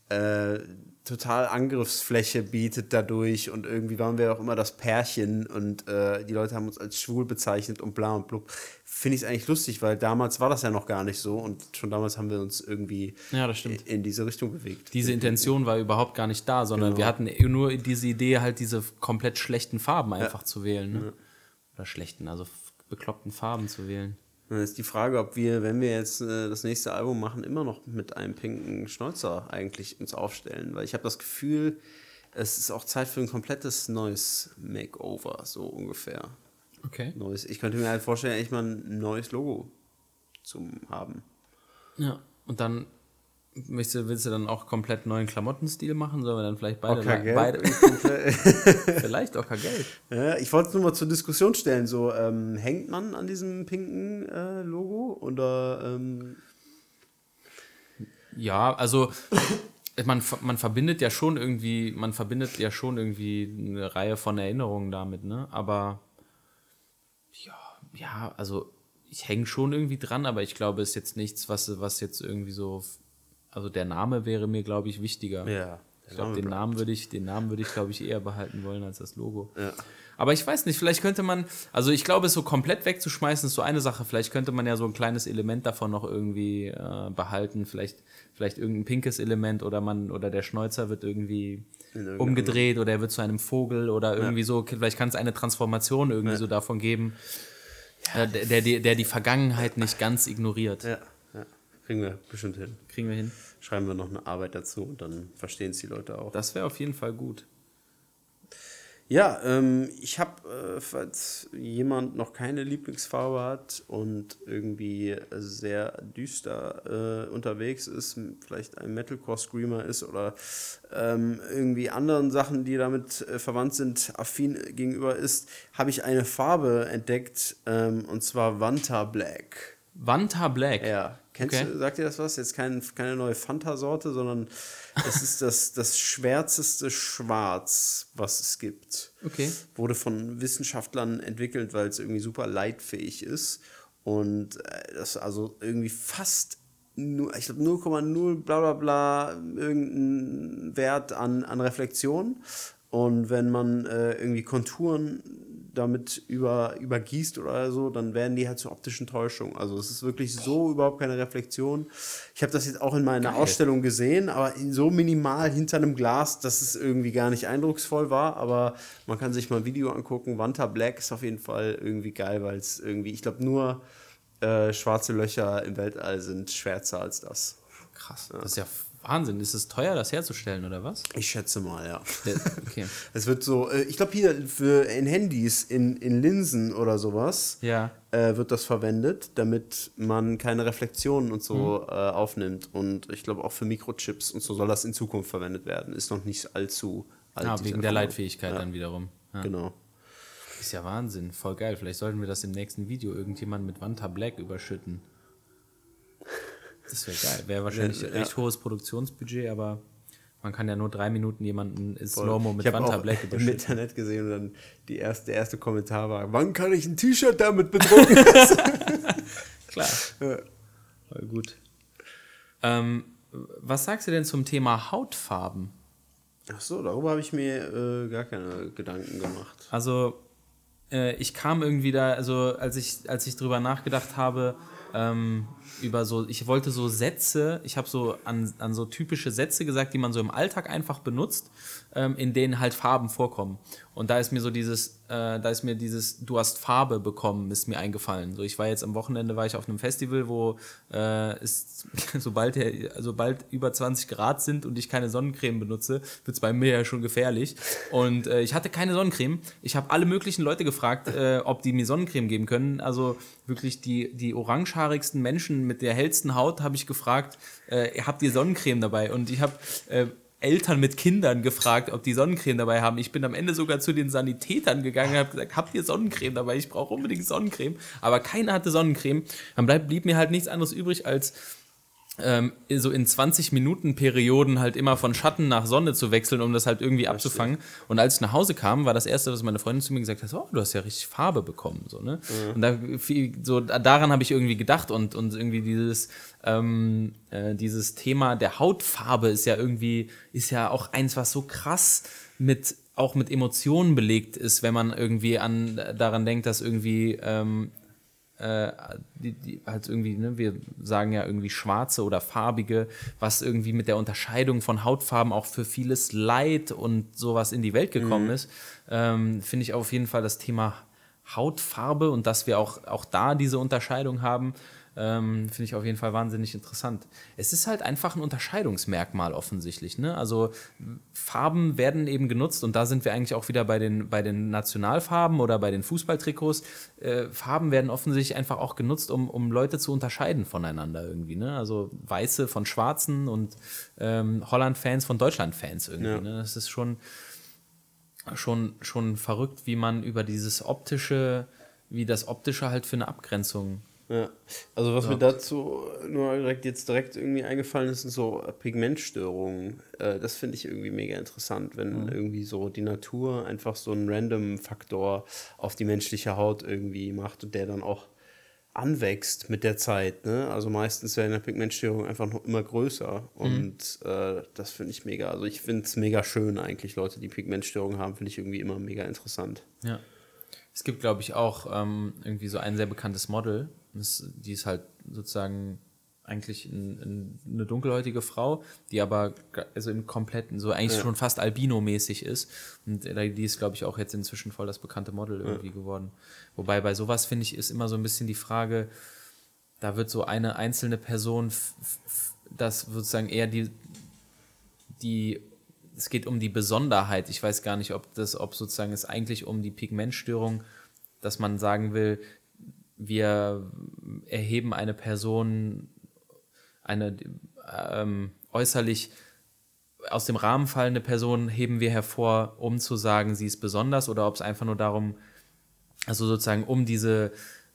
äh, total Angriffsfläche bietet dadurch und irgendwie waren wir auch immer das Pärchen und äh, die Leute haben uns als schwul bezeichnet und bla und blub. Finde ich es eigentlich lustig, weil damals war das ja noch gar nicht so und schon damals haben wir uns irgendwie Ja, in diese Richtung bewegt. Diese Intention war überhaupt gar nicht da, sondern Genau. wir hatten nur diese Idee, halt diese komplett schlechten Farben einfach zu wählen. Ne? Oder schlechten, also bekloppten Farben zu wählen. Dann ist die Frage, ob wir, wenn wir jetzt äh, das nächste Album machen, immer noch mit einem pinken Schnäuzer eigentlich uns aufstellen. Weil ich habe das Gefühl, es ist auch Zeit für ein komplettes neues Makeover, so ungefähr. Okay. Neues. Ich könnte mir halt vorstellen, eigentlich mal ein neues Logo zu haben. Ja. Und dann willst du, willst du dann auch komplett neuen Klamottenstil machen? Sollen wir dann vielleicht beide, Ockergelb. beide vielleicht Ockergelb? Ja, ich wollte es nur mal zur Diskussion stellen. So, ähm, hängt man an diesem pinken äh, Logo? Oder ähm, Ja, also man, man verbindet ja schon irgendwie, man verbindet ja schon irgendwie eine Reihe von Erinnerungen damit, ne? Aber ja, ja, also ich hänge schon irgendwie dran, aber ich glaube, es ist jetzt nichts, was, was jetzt irgendwie so, also der Name wäre mir, glaube ich, wichtiger. ja, Ich glaube, den Namen würde ich, den Namen würde ich, glaube ich, eher behalten wollen als das Logo. Ja. Aber ich weiß nicht, vielleicht könnte man, also ich glaube, es so komplett wegzuschmeißen ist so eine Sache. Vielleicht könnte man ja so ein kleines Element davon noch irgendwie äh, behalten. Vielleicht, vielleicht irgendein pinkes Element oder man, oder der Schnäuzer wird irgendwie umgedreht oder er wird zu einem Vogel oder irgendwie so. Vielleicht kann es eine Transformation irgendwie so davon geben, äh, der, der, die- der die Vergangenheit nicht ganz ignoriert. Ja, ja. Kriegen wir bestimmt hin. Kriegen wir hin. Schreiben wir noch eine Arbeit dazu und dann verstehen es die Leute auch. Das wäre auf jeden Fall gut. Ja, ähm, ich habe, äh, falls jemand noch keine Lieblingsfarbe hat und irgendwie sehr düster äh, unterwegs ist, vielleicht ein Metalcore-Screamer ist oder ähm, irgendwie anderen Sachen, die damit äh, verwandt sind, affin gegenüber ist, habe ich eine Farbe entdeckt ähm, und zwar Vanta Black. Vanta Black. Ja, kennst Okay. du, sagt dir das was? Jetzt kein, keine neue Fanta-Sorte, sondern es ist das, das schwärzeste Schwarz, was es gibt. Okay. Wurde von Wissenschaftlern entwickelt, weil es irgendwie super leitfähig ist. Und äh, das also irgendwie fast nur, ich glaube 0,0 bla bla bla irgendein Wert an, an Reflexion. Und wenn man äh, irgendwie Konturen damit über, übergießt oder so, dann werden die halt zur optischen Täuschung. Also es ist wirklich so überhaupt keine Reflexion. Ich habe das jetzt auch in meiner Geil. Ausstellung gesehen, aber so minimal hinter einem Glas, dass es irgendwie gar nicht eindrucksvoll war. Aber man kann sich mal ein Video angucken. Wanta Black ist auf jeden Fall irgendwie geil, weil es irgendwie, ich glaube, nur äh, schwarze Löcher im Weltall sind schwärzer als das. Krass. Das ist ja Wahnsinn, ist es teuer, das herzustellen, oder was? Ich schätze mal, ja. Okay. Es wird so, äh, ich glaube hier für in Handys, in, in Linsen oder sowas, Ja. äh, wird das verwendet, damit man keine Reflexionen und so äh, aufnimmt. Und ich glaube auch für Mikrochips und so soll das in Zukunft verwendet werden. Ist noch nicht allzu alt. Ah, wegen der. Leitfähigkeit Ja, dann wiederum. Ja. Genau. Ist ja Wahnsinn, voll geil. Vielleicht sollten wir das im nächsten Video irgendjemand mit Vanta Black überschütten. Das wäre geil. Wäre wahrscheinlich Ja, recht hohes Produktionsbudget, aber man kann ja nur drei Minuten jemanden in Slow-Mo mit ich habe im. Internet gesehen und dann die erste, der erste Kommentar war, wann kann ich ein T-Shirt damit bedrucken? Klar. Ja. Gut. Ähm, was sagst du denn zum Thema Hautfarben? Ach so, darüber habe ich mir äh, gar keine Gedanken gemacht. Also, äh, ich kam irgendwie da, also als ich, als ich drüber nachgedacht habe, ähm, über so, ich wollte so Sätze, ich habe so an, an so typische Sätze gesagt, die man so im Alltag einfach benutzt, ähm, in denen halt Farben vorkommen. Und da ist mir so dieses, äh, da ist mir dieses, du hast Farbe bekommen, ist mir eingefallen. So, ich war jetzt am Wochenende, war ich auf einem Festival, wo äh, es, sobald, sobald über 20 Grad sind und ich keine Sonnencreme benutze, wird es bei mir ja schon gefährlich. Und äh, ich hatte keine Sonnencreme. Ich habe alle möglichen Leute gefragt, äh, ob die mir Sonnencreme geben können. Also wirklich die, die orangehaarigsten Menschen mit der hellsten Haut habe ich gefragt, äh, habt ihr Sonnencreme dabei? Und ich habe äh, Eltern mit Kindern gefragt, ob die Sonnencreme dabei haben. Ich bin am Ende sogar zu den Sanitätern gegangen und habe gesagt, habt ihr Sonnencreme dabei? Ich brauche unbedingt Sonnencreme. Aber keiner hatte Sonnencreme. Dann bleib, blieb mir halt nichts anderes übrig, als ähm, so in 20 Minuten Perioden halt immer von Schatten nach Sonne zu wechseln, um das halt irgendwie abzufangen. Und als ich nach Hause kam, war das erste, was meine Freundin zu mir gesagt hat, oh, du hast ja richtig Farbe bekommen, so, ne? Und da, so, daran habe ich irgendwie gedacht und, und irgendwie dieses, ähm, äh, dieses Thema der Hautfarbe ist ja irgendwie, ist ja auch eins, was so krass mit, auch mit Emotionen belegt ist, wenn man irgendwie an, daran denkt, dass irgendwie, ähm, äh, die, die halt irgendwie, ne, wir sagen ja irgendwie schwarze oder farbige, was irgendwie mit der Unterscheidung von Hautfarben auch für vieles Leid und sowas in die Welt gekommen ist, ähm, finde ich auf jeden Fall das Thema Hautfarbe und dass wir auch, auch da diese Unterscheidung haben, ähm, finde ich auf jeden Fall wahnsinnig interessant. Es ist halt einfach ein Unterscheidungsmerkmal offensichtlich. Ne? Also Farben werden eben genutzt und da sind wir eigentlich auch wieder bei den, bei den Nationalfarben oder bei den Fußballtrikots. Äh, Farben werden offensichtlich einfach auch genutzt, um, um Leute zu unterscheiden voneinander irgendwie. Ne? Also Weiße von Schwarzen und ähm, Holland-Fans von Deutschland-Fans irgendwie. Ja. Ne? Das ist schon, schon, schon verrückt, wie man über dieses optische, wie das optische halt für eine Abgrenzung Ja. Also was mir dazu nur direkt jetzt direkt irgendwie eingefallen ist, sind so Pigmentstörungen. Äh, das finde ich irgendwie mega interessant, wenn irgendwie so die Natur einfach so einen random Faktor auf die menschliche Haut irgendwie macht und der dann auch anwächst mit der Zeit. Ne? Also meistens werden ja Pigmentstörungen einfach noch immer größer und äh, das finde ich mega. Also ich finde es mega schön eigentlich, Leute, die Pigmentstörungen haben, finde ich irgendwie immer mega interessant. Ja. Es gibt, glaube ich, auch ähm, irgendwie so ein sehr bekanntes Model. Das, die ist halt sozusagen eigentlich ein, ein, eine dunkelhäutige Frau, die aber also im kompletten, so eigentlich schon fast albino-mäßig ist. Und äh, die ist, glaube ich, auch jetzt inzwischen voll das bekannte Model irgendwie geworden. Wobei bei sowas, finde ich, ist immer so ein bisschen die Frage, da wird so eine einzelne Person, das sozusagen eher die, die, es geht um die Besonderheit. Ich weiß gar nicht, ob das, ob sozusagen es eigentlich um die Pigmentstörung, dass man sagen will, wir erheben eine Person, eine ähm, äußerlich aus dem Rahmen fallende Person heben wir hervor, um zu sagen, sie ist besonders, oder ob es einfach nur darum, also sozusagen um diese,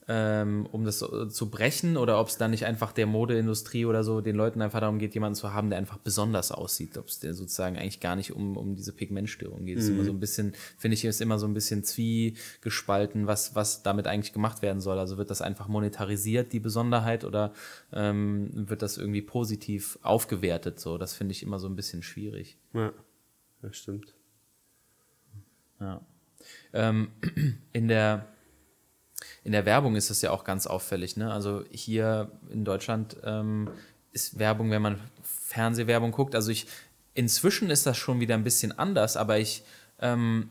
ähm, um das so zu brechen, oder ob es dann nicht einfach der Modeindustrie oder so den Leuten einfach darum geht, jemanden zu haben, der einfach besonders aussieht, ob es der sozusagen eigentlich gar nicht um, um diese Pigmentstörung geht. Es Ist immer so ein bisschen, finde ich, ist immer so ein bisschen zwiegespalten, was, was damit eigentlich gemacht werden soll. Also wird das einfach monetarisiert, die Besonderheit, oder ähm, wird das irgendwie positiv aufgewertet? So, das finde ich immer so ein bisschen schwierig. Ja, das stimmt. Ja. Ähm, in, der, in der Werbung ist das ja auch ganz auffällig. Ne? Also hier in Deutschland ähm, ist Werbung, wenn man Fernsehwerbung guckt, also ich, inzwischen ist das schon wieder ein bisschen anders, aber ich, ähm,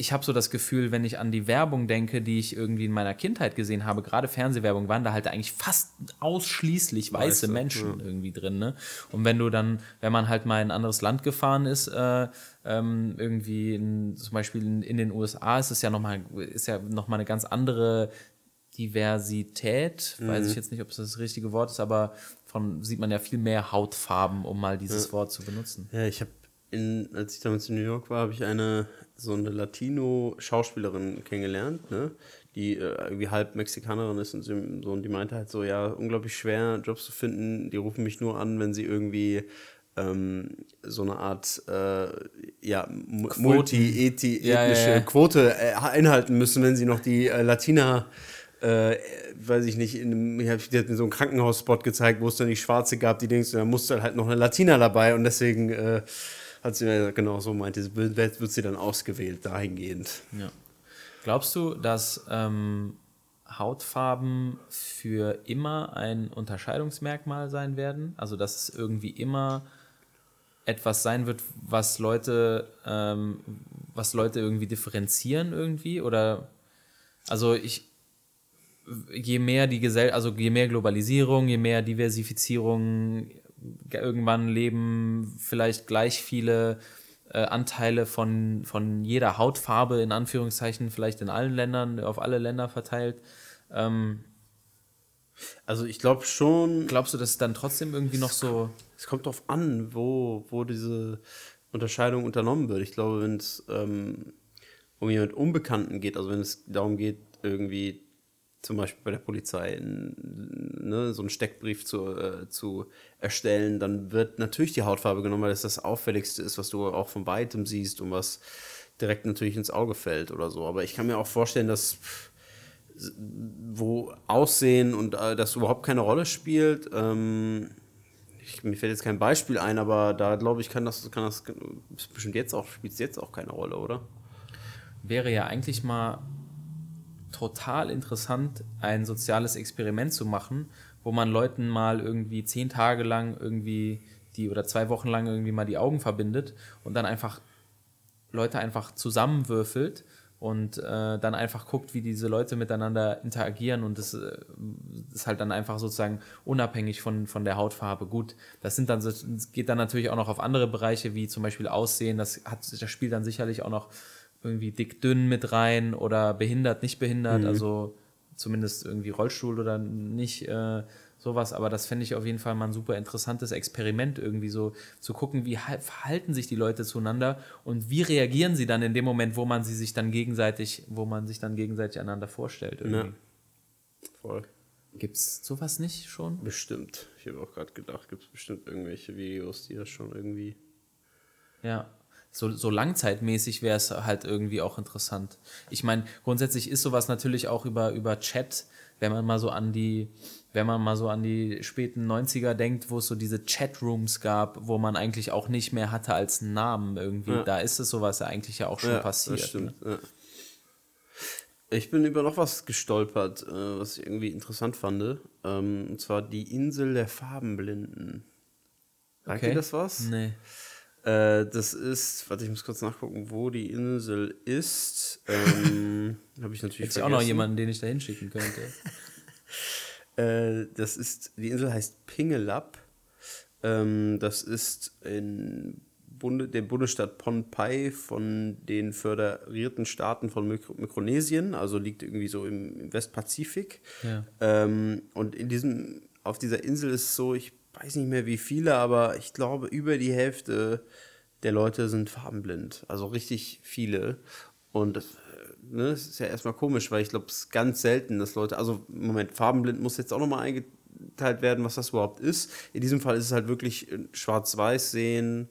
ich habe so das Gefühl, wenn ich an die Werbung denke, die ich irgendwie in meiner Kindheit gesehen habe, gerade Fernsehwerbung, waren da halt eigentlich fast ausschließlich weiße, Weiße, Menschen irgendwie drin. Ne? Und wenn du dann, wenn man halt mal in ein anderes Land gefahren ist, äh, ähm, irgendwie in, zum Beispiel in, in den USA, ist es ja nochmal, ist ja noch mal eine ganz andere Diversität. Weiß ich jetzt nicht, ob es das richtige Wort ist, aber von sieht man ja viel mehr Hautfarben, um mal dieses Wort zu benutzen. Ja, ich habe in, als ich damals in New York war, habe ich eine so eine Latino-Schauspielerin kennengelernt, ne? die äh, irgendwie halb Mexikanerin ist und, so, und die meinte halt so, ja, unglaublich schwer, Jobs zu finden. Die rufen mich nur an, wenn sie irgendwie ähm, so eine Art äh, ja, mu- multi-ethnische Ja, ja, ja. Quote äh, einhalten müssen, wenn sie noch die äh, Latina äh, weiß ich nicht, in einem, ich hab, die hat mir so einen Krankenhausspot gezeigt, wo es dann die Schwarze gab, die denkst da musste halt noch eine Latina dabei und deswegen äh, hat sie mir genau so meinte, sie wird, sie dann ausgewählt dahingehend. Ja. Glaubst du, dass ähm, Hautfarben für immer ein Unterscheidungsmerkmal sein werden? Also, dass es irgendwie immer etwas sein wird, was Leute, ähm, was Leute irgendwie differenzieren irgendwie? Oder also ich je mehr die Gesell also je mehr Globalisierung, je mehr Diversifizierung, irgendwann leben vielleicht gleich viele äh, Anteile von, von jeder Hautfarbe, in Anführungszeichen, vielleicht in allen Ländern, auf alle Länder verteilt. Ähm, Also ich glaube schon, glaubst du, dass es dann trotzdem irgendwie noch so. es kommt darauf an, wo, wo diese Unterscheidung unternommen wird. Ich glaube, wenn es ähm, um jemand Unbekannten geht, also wenn es darum geht, irgendwie zum Beispiel bei der Polizei ne, so einen Steckbrief zu, äh, zu erstellen, dann wird natürlich die Hautfarbe genommen, weil das das Auffälligste ist, was du auch von weitem siehst und was direkt natürlich ins Auge fällt oder so. Aber ich kann mir auch vorstellen, dass wo Aussehen und äh, das überhaupt keine Rolle spielt. Ähm, ich, mir fällt jetzt kein Beispiel ein, aber da glaube ich, kann das, kann das bestimmt jetzt auch, spielt es jetzt auch keine Rolle, oder? wäre ja eigentlich mal total interessant, ein soziales Experiment zu machen, wo man Leuten mal irgendwie zehn Tage lang irgendwie die oder zwei Wochen lang irgendwie mal die Augen verbindet und dann einfach Leute einfach zusammenwürfelt und äh, dann einfach guckt, wie diese Leute miteinander interagieren und das äh, ist halt dann einfach sozusagen unabhängig von, von der Hautfarbe. Gut, das sind dann das geht dann natürlich auch noch auf andere Bereiche, wie zum Beispiel Aussehen, das hat das spielt dann sicherlich auch noch irgendwie dick dünn mit rein oder behindert, nicht behindert, also zumindest irgendwie Rollstuhl oder nicht, äh, sowas, aber das fände ich auf jeden Fall mal ein super interessantes Experiment, irgendwie so zu gucken, wie hal- verhalten sich die Leute zueinander und wie reagieren sie dann in dem Moment, wo man sie sich dann gegenseitig, wo man sich dann gegenseitig einander vorstellt. Irgendwie. Ja. Voll. Gibt's sowas nicht schon? Bestimmt. Ich habe auch gerade gedacht, gibt es bestimmt irgendwelche Videos, die das schon irgendwie. Ja. So, so langzeitmäßig wäre es halt irgendwie auch interessant. Ich meine, grundsätzlich ist sowas natürlich auch über, über Chat, wenn man mal so an die, wenn man mal so an die späten 90er denkt, wo es so diese Chatrooms gab, wo man eigentlich auch nicht mehr hatte als Namen irgendwie. Ja. Da ist es sowas ja eigentlich ja auch schon passiert. Das ne? stimmt. Ja. Ich bin über noch was gestolpert, äh, was ich irgendwie interessant fand. Ähm, und zwar die Insel der Farbenblinden. Sagt Okay. ihr das was? Nee. Äh, das ist, warte, ich muss kurz nachgucken, wo die Insel ist. Ähm, Habe ich natürlich Hätte ich auch noch jemanden, den ich da hinschicken könnte. Äh, das ist, die Insel heißt Pingelap. Ähm, das ist in Bunde, dem Bundesstaat Pohnpei von den föderierten Staaten von Mikro Mikronesien, also liegt irgendwie so im, im Westpazifik. Ja. Ähm, und in diesem, auf dieser Insel ist es so, ich weiß nicht mehr wie viele, aber ich glaube, über die Hälfte der Leute sind farbenblind. Also richtig viele. Und das, äh, ne, das ist ja erstmal komisch, weil ich glaube, es ist ganz selten, dass Leute, also Moment, farbenblind muss jetzt auch nochmal eingeteilt werden, was das überhaupt ist. In diesem Fall ist es halt wirklich äh, schwarz-weiß sehen,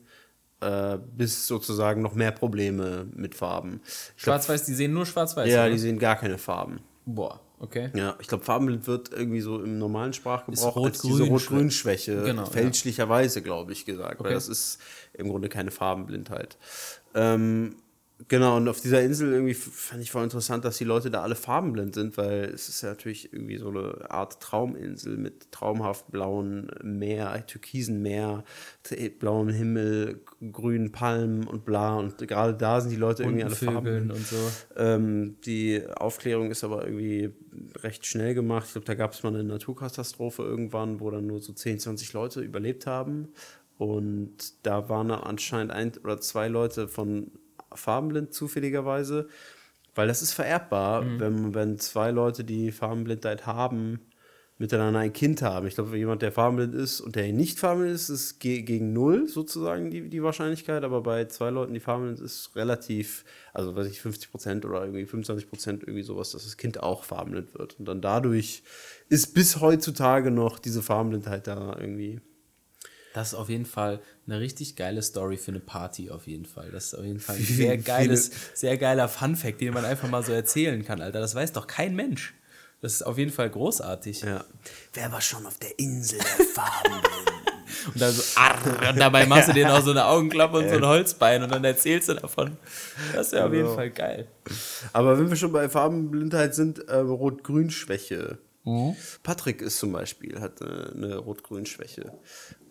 äh, bis sozusagen noch mehr Probleme mit Farben. Schwarz-Weiß, die sehen nur schwarz-weiß. ja, oder? die sehen gar keine Farben. Boah, okay. Ja, ich glaube, farbenblind wird irgendwie so im normalen Sprachgebrauch Ist als diese Rot-Grün-Schwä- Rot-Grün-Schwäche Genau, ja. fälschlicherweise, glaube ich, gesagt. Okay. Weil das ist im Grunde keine Farbenblindheit. Ähm, Genau, und auf dieser Insel irgendwie fand ich voll interessant, dass die Leute da alle farbenblind sind, weil es ist ja natürlich irgendwie so eine Art Trauminsel mit traumhaft blauen Meer, türkisen Meer, t- blauem Himmel, grünen Palmen und bla. Und gerade da sind die Leute irgendwie alle farbenblind. und so. Ähm, die Aufklärung ist aber irgendwie recht schnell gemacht. Ich glaube, da gab es mal eine Naturkatastrophe irgendwann, wo dann nur so 10, 20 Leute überlebt haben. Und da waren dann anscheinend ein oder zwei Leute von farbenblind zufälligerweise, weil das ist vererbbar, wenn, wenn zwei Leute, die Farbenblindheit haben, miteinander ein Kind haben. Ich glaube, wenn jemand, der farbenblind ist und der nicht farbenblind ist, ist ge gegen null sozusagen die, die Wahrscheinlichkeit, aber bei zwei Leuten, die farbenblind ist, relativ, also weiß ich, 50 Prozent oder irgendwie 25 Prozent irgendwie sowas, dass das Kind auch farbenblind wird. Und dann dadurch ist bis heutzutage noch diese Farbenblindheit da irgendwie. Das ist auf jeden Fall eine richtig geile Story für eine Party, auf jeden Fall. Das ist auf jeden Fall ein sehr geiles, sehr geiler Funfact, den man einfach mal so erzählen kann, Alter. Das weiß doch kein Mensch. Das ist auf jeden Fall großartig. Ja. Wer war schon auf der Insel der Farbenblinden? Und, dann so, arr, und dabei machst du dir noch so eine Augenklappe und so ein Holzbein und dann erzählst du davon. Das ist ja auf jeden. Fall geil. Aber wenn wir schon bei Farbenblindheit sind, äh, Rot-Grün-Schwäche. Patrick ist zum Beispiel, hat äh, eine Rot-Grün-Schwäche.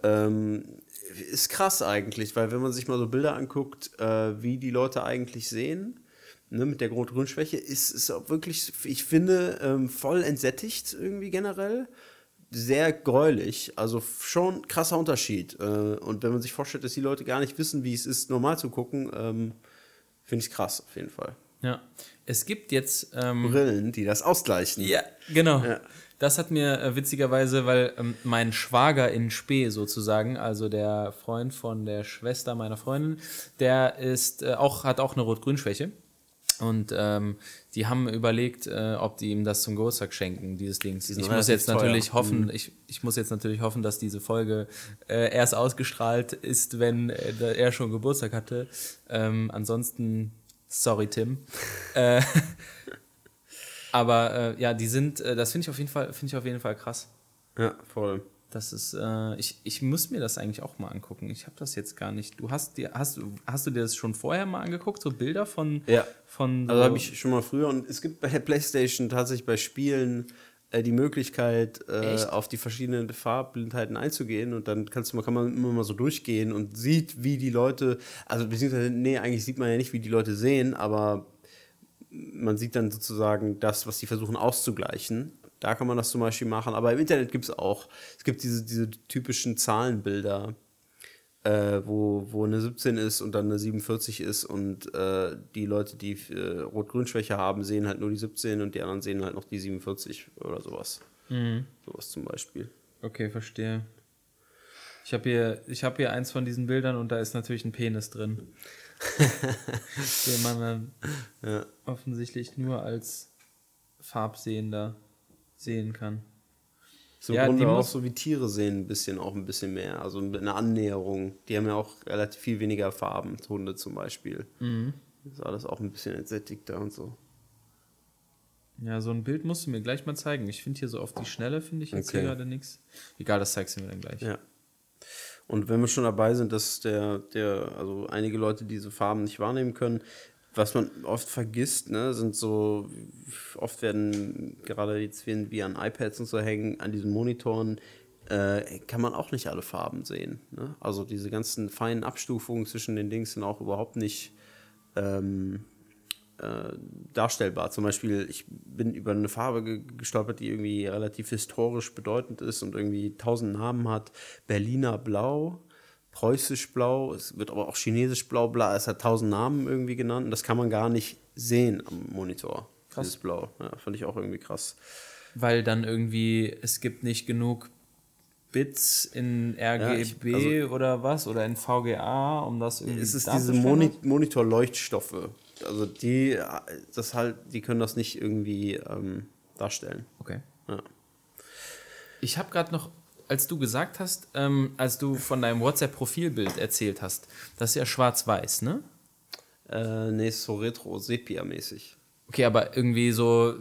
Ähm, ist krass eigentlich, weil wenn man sich mal so Bilder anguckt, äh, wie die Leute eigentlich sehen, ne, mit der Rot-Grün-Schwäche, ist es auch wirklich, ich finde, ähm, voll entsättigt irgendwie generell. Sehr gräulich, also schon krasser Unterschied. Äh, und wenn man sich vorstellt, dass die Leute gar nicht wissen, wie es ist, normal zu gucken, ähm, finde ich krass auf jeden Fall. Ja. Es gibt jetzt. Ähm, Brillen, die das ausgleichen. Ja, genau. Ja. Das hat mir äh, witzigerweise, weil ähm, mein Schwager in Spee sozusagen, also der Freund von der Schwester meiner Freundin, der ist äh, auch, hat auch eine Rot-Grün-Schwäche. Und ähm, die haben überlegt, äh, ob die ihm das zum Geburtstag schenken, dieses Ding. Ich muss jetzt natürlich teuer. hoffen, ich, ich muss jetzt natürlich hoffen, dass diese Folge äh, erst ausgestrahlt ist, wenn äh, er schon Geburtstag hatte. Ähm, ansonsten, sorry Tim. aber äh, ja, die sind, äh, das finde ich auf jeden Fall, finde ich auf jeden Fall krass. Ja, voll. Das ist, äh, ich, ich muss mir das eigentlich auch mal angucken. Ich habe das jetzt gar nicht. Du hast dir, hast, du- hast du dir das schon vorher mal angeguckt, so Bilder von, Ja. von Also so- habe ich schon mal früher und es gibt bei der PlayStation tatsächlich bei Spielen äh, die Möglichkeit, äh, auf die verschiedenen Farbblindheiten einzugehen und dann kannst du mal, kann man immer mal so durchgehen und sieht, wie die Leute, also beziehungsweise, nee, eigentlich sieht man ja nicht, wie die Leute sehen, aber man sieht dann sozusagen das, was sie versuchen auszugleichen. Da kann man das zum Beispiel machen, aber im Internet gibt es auch, es gibt diese, diese typischen Zahlenbilder, äh, wo, wo eine 17 ist und dann eine 47 ist und äh, die Leute, die äh, Rot-Grün-Schwäche haben, sehen halt nur die 17 und die anderen sehen halt noch die 47 oder sowas. Sowas zum Beispiel. Okay, verstehe. Ich habe hier, ich habe hier eins von diesen Bildern und da ist natürlich ein Penis drin. den man dann Ja. offensichtlich nur als Farbsehender sehen kann. So Ja, Grunde auch so wie Tiere sehen ein bisschen, auch ein bisschen mehr. Also eine Annäherung. Die haben ja auch relativ viel weniger Farben, Hunde zum Beispiel. Mhm. Ist alles auch ein bisschen entsättigter und so. Ja, so ein Bild musst du mir gleich mal zeigen. Ich finde hier so auf die Schnelle, finde ich jetzt Okay. hier gerade nichts. Egal, das zeigst du mir dann gleich. Ja. Und wenn wir schon dabei sind, dass der, der, also einige Leute diese Farben nicht wahrnehmen können, was man oft vergisst, ne, sind so, oft werden gerade jetzt, wenn wir an iPads und so hängen, an diesen Monitoren, äh, kann man auch nicht alle Farben sehen. Ne? Also diese ganzen feinen Abstufungen zwischen den Dings sind auch überhaupt nicht ähm, äh, darstellbar. Zum Beispiel, ich bin über eine Farbe ge gestolpert, die irgendwie relativ historisch bedeutend ist und irgendwie tausend Namen hat. Berliner Blau, Preußisch Blau, es wird aber auch Chinesisch Blau, bla, es hat tausend Namen irgendwie genannt und das kann man gar nicht sehen am Monitor. Krass. Dieses Blau. Ja, fand ich auch irgendwie krass. Weil dann irgendwie, es gibt nicht genug Bits in RGB ich- oder was oder in VGA, um das irgendwie Es ist diese darzustellen? Moni Monitor-Leuchtstoffe. Also die, das halt, die können das nicht irgendwie ähm, darstellen. Okay. Ja. Ich habe gerade noch, als du gesagt hast, ähm, als du von deinem WhatsApp-Profilbild erzählt hast, das ist ja schwarz-weiß, ne? Äh, nee, ist so retro, sepia-mäßig. Okay, aber irgendwie so,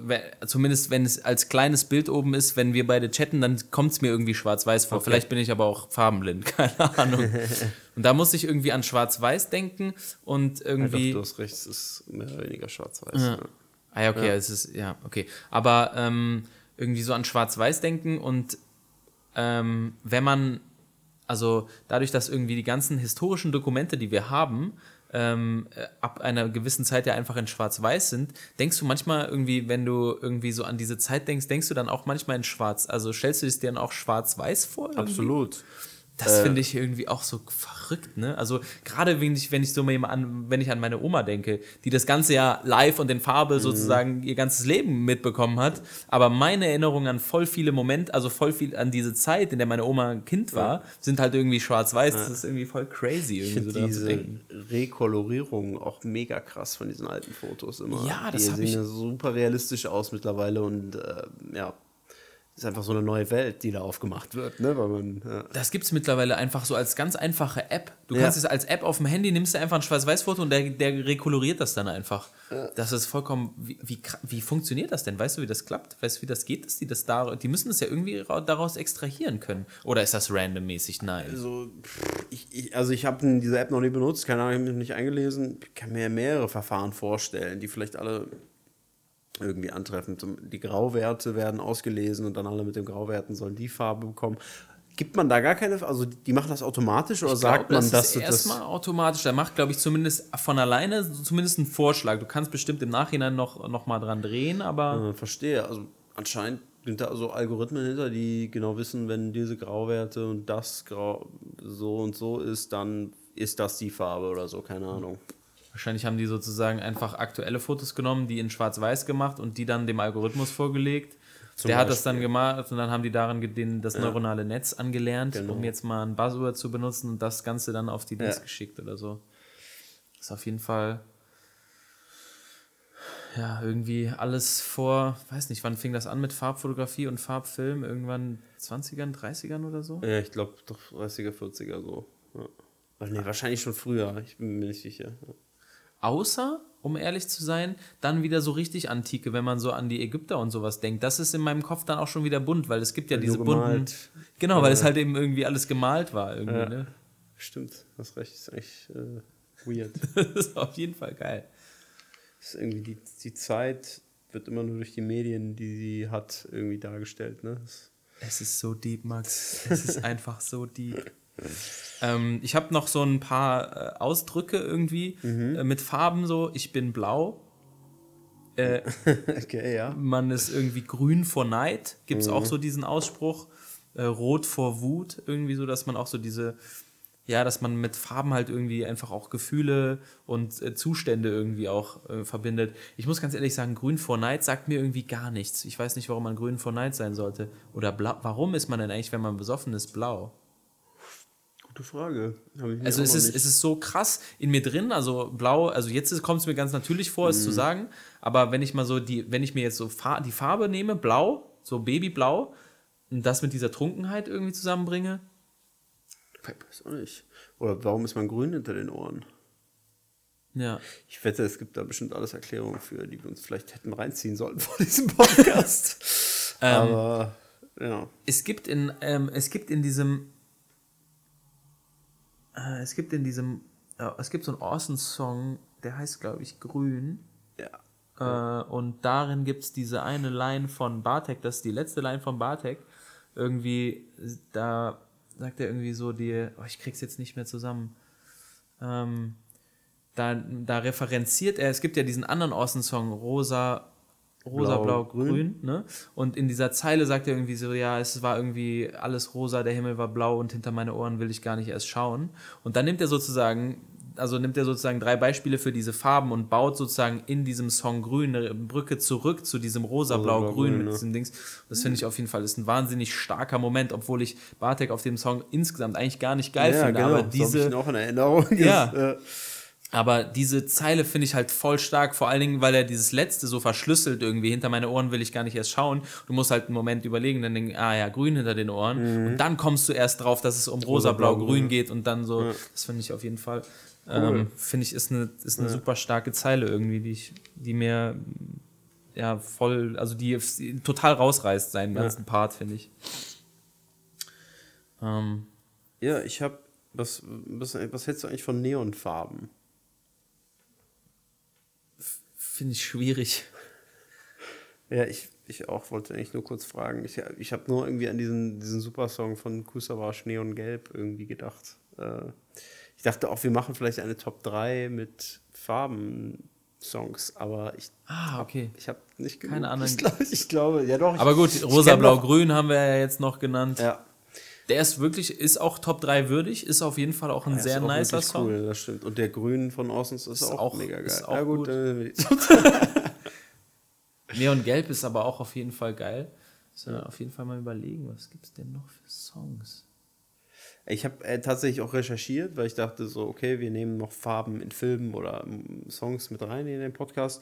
zumindest wenn es als kleines Bild oben ist, wenn wir beide chatten, dann kommt es mir irgendwie schwarz-weiß vor. Vielleicht bin ich aber auch farbenblind, keine Ahnung. und da muss ich irgendwie an schwarz-weiß denken und Doch, irgendwie. du hast recht, es ist mehr oder weniger schwarz-weiß. Ja. Ah ja, okay, es ist, ja, okay. Aber ähm, irgendwie so an Schwarz-Weiß denken und ähm, wenn man, also dadurch, dass irgendwie die ganzen historischen Dokumente, die wir haben, ähm, äh, ab einer gewissen Zeit ja einfach in Schwarz-Weiß sind, denkst du manchmal irgendwie, wenn du irgendwie so an diese Zeit denkst, denkst du dann auch manchmal in Schwarz, also stellst du es dir dann auch Schwarz-Weiß vor? irgendwie? Absolut. Das finde ich irgendwie auch so verrückt, ne? Also gerade wenn ich, wenn ich so mal an, wenn ich an meine Oma denke, die das ganze ja live und in Farbe sozusagen ihr ganzes Leben mitbekommen hat, aber meine Erinnerungen an voll viele Momente, also voll viel an diese Zeit, in der meine Oma ein Kind war, sind halt irgendwie schwarz-weiß. Das ist irgendwie voll crazy, Ich irgendwie so finde daran diese denken. Rekolorierung auch mega krass von diesen alten Fotos immer. Ja, das Die sehen ich- ja super realistisch aus mittlerweile und äh, ja, ist einfach so eine neue Welt, die da aufgemacht wird, ne? Weil man, ja. Das gibt es mittlerweile einfach so als ganz einfache App. Du Ja. kannst es als App auf dem Handy, nimmst du einfach ein Schwarz-Weiß-Foto und der, der rekoloriert das dann einfach. Das ist vollkommen. Wie, wie, wie funktioniert das denn? Weißt du, wie das klappt? Weißt du, wie das geht, dass die das da. Die müssen das ja irgendwie ra- daraus extrahieren können. Oder ist das randommäßig? Nein. Also, ich, ich, also ich habe diese App noch nie benutzt, keine Ahnung, ich habe mich nicht eingelesen. Ich kann mir mehrere Verfahren vorstellen, die vielleicht alle irgendwie antreffen. Die Grauwerte werden ausgelesen und dann alle mit den Grauwerten sollen die Farbe bekommen. Gibt man da gar keine, also die machen das automatisch oder Ich sagt man, das dass ist das erstmal automatisch. Der macht, glaube ich, zumindest von alleine zumindest einen Vorschlag. Du kannst bestimmt im Nachhinein noch, noch mal dran drehen, aber. äh, verstehe? Also anscheinend sind da so Algorithmen hinter, die genau wissen, wenn diese Grauwerte und das Grau so und so ist, dann ist das die Farbe oder so, keine Ahnung. Wahrscheinlich haben die sozusagen einfach aktuelle Fotos genommen, die in Schwarz-Weiß gemacht und die dann dem Algorithmus vorgelegt. Zum der hat das Beispiel. dann gemacht und dann haben die daran ge- den, das neuronale Netz angelernt, Genau. um jetzt mal ein Buzzword zu benutzen und das Ganze dann auf die Dings Ja. geschickt oder so. Ist auf jeden Fall ja irgendwie alles vor, weiß nicht, wann fing das an mit Farbfotografie und Farbfilm? Irgendwann 20ern, 30ern oder so? Ja, ich glaube doch 30er, 40er so. Ja. Nee, wahrscheinlich schon früher, ich bin mir nicht sicher. Ja. Außer, um ehrlich zu sein, dann wieder so richtig Antike, wenn man so an die Ägypter und sowas denkt. Das ist in meinem Kopf dann auch schon wieder bunt, weil es gibt ja diese Nur bunten. Genau, weil es halt eben irgendwie alles gemalt war. Irgendwie, Ja. ne? Stimmt, hast recht, ist echt äh, weird. Das ist auf jeden Fall geil. ist irgendwie die, die Zeit wird immer nur durch die Medien, die sie hat, irgendwie dargestellt. Ne? Das, Es ist so deep, Max. Es ist einfach so deep. Ähm, ich habe noch so ein paar äh, Ausdrücke irgendwie Mhm. äh, mit Farben so. Ich bin blau. Äh, okay, ja. man ist irgendwie grün vor Neid. Gibt es Mhm. auch so diesen Ausspruch. Äh, rot vor Wut. Irgendwie so, dass man auch so diese, ja, dass man mit Farben halt irgendwie einfach auch Gefühle und äh, Zustände irgendwie auch äh, verbindet. Ich muss ganz ehrlich sagen, grün vor Neid sagt mir irgendwie gar nichts. Ich weiß nicht, warum man grün vor Neid sein sollte. Oder blau. Warum ist man denn eigentlich, wenn man besoffen ist, blau? Gute Frage. Also es ist, nicht- es ist so krass in mir drin, also blau, also jetzt kommt es mir ganz natürlich vor, Mhm. es zu sagen, aber wenn ich mal so die, wenn ich mir jetzt so Fa die Farbe nehme, blau, so Babyblau, und das mit dieser Trunkenheit irgendwie zusammenbringe, Ich weiß auch nicht. Oder warum ist man grün hinter den Ohren? ja. Ich wette, es gibt da bestimmt alles Erklärungen für, die wir uns vielleicht hätten reinziehen sollten vor diesem Podcast. Ähm, Aber ja. Es gibt in, ähm, es gibt in diesem, äh, es gibt in diesem, äh, es gibt so einen Awesome-Song, der heißt, glaube ich, Grün. ja. Äh, und darin gibt es diese eine Line von Bartek, das ist die letzte Line von Bartek. Irgendwie, da sagt er irgendwie so die, oh, ich krieg's jetzt nicht mehr zusammen. Ähm, da, da referenziert er, es gibt ja diesen anderen Awesome-Song, Rosa, Rosa, Blau, Blau, Grün, Grün. ne? Und in dieser Zeile sagt er irgendwie so, ja, es war irgendwie alles rosa, der Himmel war blau und hinter meine Ohren will ich gar nicht erst schauen. Und dann nimmt er sozusagen, also nimmt er sozusagen drei Beispiele für diese Farben und baut sozusagen in diesem Song Grün eine Brücke zurück zu diesem rosa, blau, Blau, grün Grün, mit ne? diesem Dings. Das finde ich auf jeden Fall ist ein wahnsinnig starker Moment, obwohl ich Bartek auf dem Song insgesamt eigentlich gar nicht geil ja, finde. genau. Aber So hab ich diese, auch in Erinnerung. Ja. Das, äh, aber diese Zeile finde ich halt voll stark, vor allen Dingen, weil er dieses letzte so verschlüsselt irgendwie. Hinter meine Ohren will ich gar nicht erst schauen. Du musst halt einen Moment überlegen, dann denken, ah ja, grün hinter den Ohren. Und dann kommst du erst drauf, dass es um rosa, Rosa, blau, blau, grün grün. geht und dann so. Das finde ich auf jeden Fall Ähm, Finde ich, ist eine, ist eine super starke Zeile irgendwie, die ich, die mir ja voll, also die total rausreißt, seinen ganzen Part, finde ich. Ähm, Ja, ich habe. Was, was, was hältst du eigentlich von Neonfarben? Finde ich schwierig. Ja, ich, ich auch wollte eigentlich nur kurz fragen. Ich, ich habe nur irgendwie an diesen, diesen Supersong von Kusavage Neon Gelb irgendwie gedacht. Äh, ich dachte auch, wir machen vielleicht eine Top 3 mit Farben-Songs, aber ich, Ah, okay. ich habe nicht genug. Keine anderen- Ich glaube, ich glaube, ja doch. Aber gut, ich rosa, kenn blau, noch- grün haben wir ja jetzt noch genannt. Ja, Der ist wirklich, ist auch Top 3 würdig, ist auf jeden Fall auch ein der sehr nicer Song. Cool, das stimmt. Und der Grün von Orsons ist, Ist auch, auch- mega geil. ist auch ja, gut. gut. Äh, Neon Gelb ist aber auch auf jeden Fall geil. So, auf jeden Fall mal überlegen, was gibt's denn noch für Songs? Ich habe äh, tatsächlich auch recherchiert, weil ich dachte so, okay, wir nehmen noch Farben in Filmen oder ähm, Songs mit rein in den Podcast.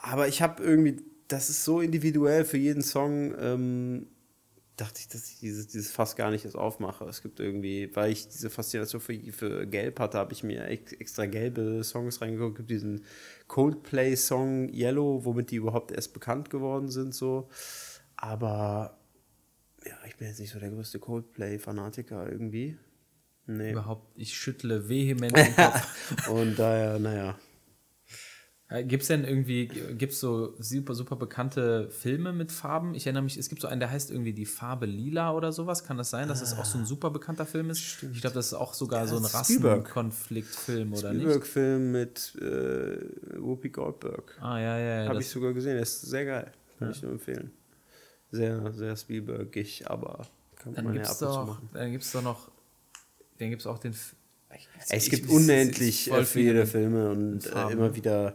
Aber ich habe irgendwie, das ist so individuell für jeden Song, ähm, dachte ich, dass ich dieses, dieses Fass gar nicht erst aufmache. Es gibt irgendwie, weil ich diese Faszination für, für Gelb hatte, habe ich mir ex- extra gelbe Songs reingeguckt. Es gibt diesen Coldplay-Song Yellow, womit die überhaupt erst bekannt geworden sind, so. Aber ja, ich bin jetzt nicht so der größte Coldplay-Fanatiker irgendwie. Nee. Überhaupt, ich schüttle vehement den Kopf. Und daher, naja. Gibt es denn irgendwie, gibt es so super, super bekannte Filme mit Farben? Ich erinnere mich, es gibt so einen, der heißt irgendwie Die Farbe Lila oder sowas. Kann das sein, dass es auch so ein super bekannter Film ist? Ich glaube, das ist auch sogar so ein das Spielberg. Rassenkonfliktfilm, oder nicht? Spielberg-Film mit äh, Whoopi Goldberg. Ah, ja, ja, ja. Habe das- ich sogar gesehen. Der ist sehr geil. Kann ich nur empfehlen. Sehr, sehr Spielbergig, aber kann Dann man ja gibt es ab und zu doch, machen. dann gibt's doch noch, dann gibt es auch den. Es gibt ich- unendlich äh, viele Filme und äh, immer wieder äh,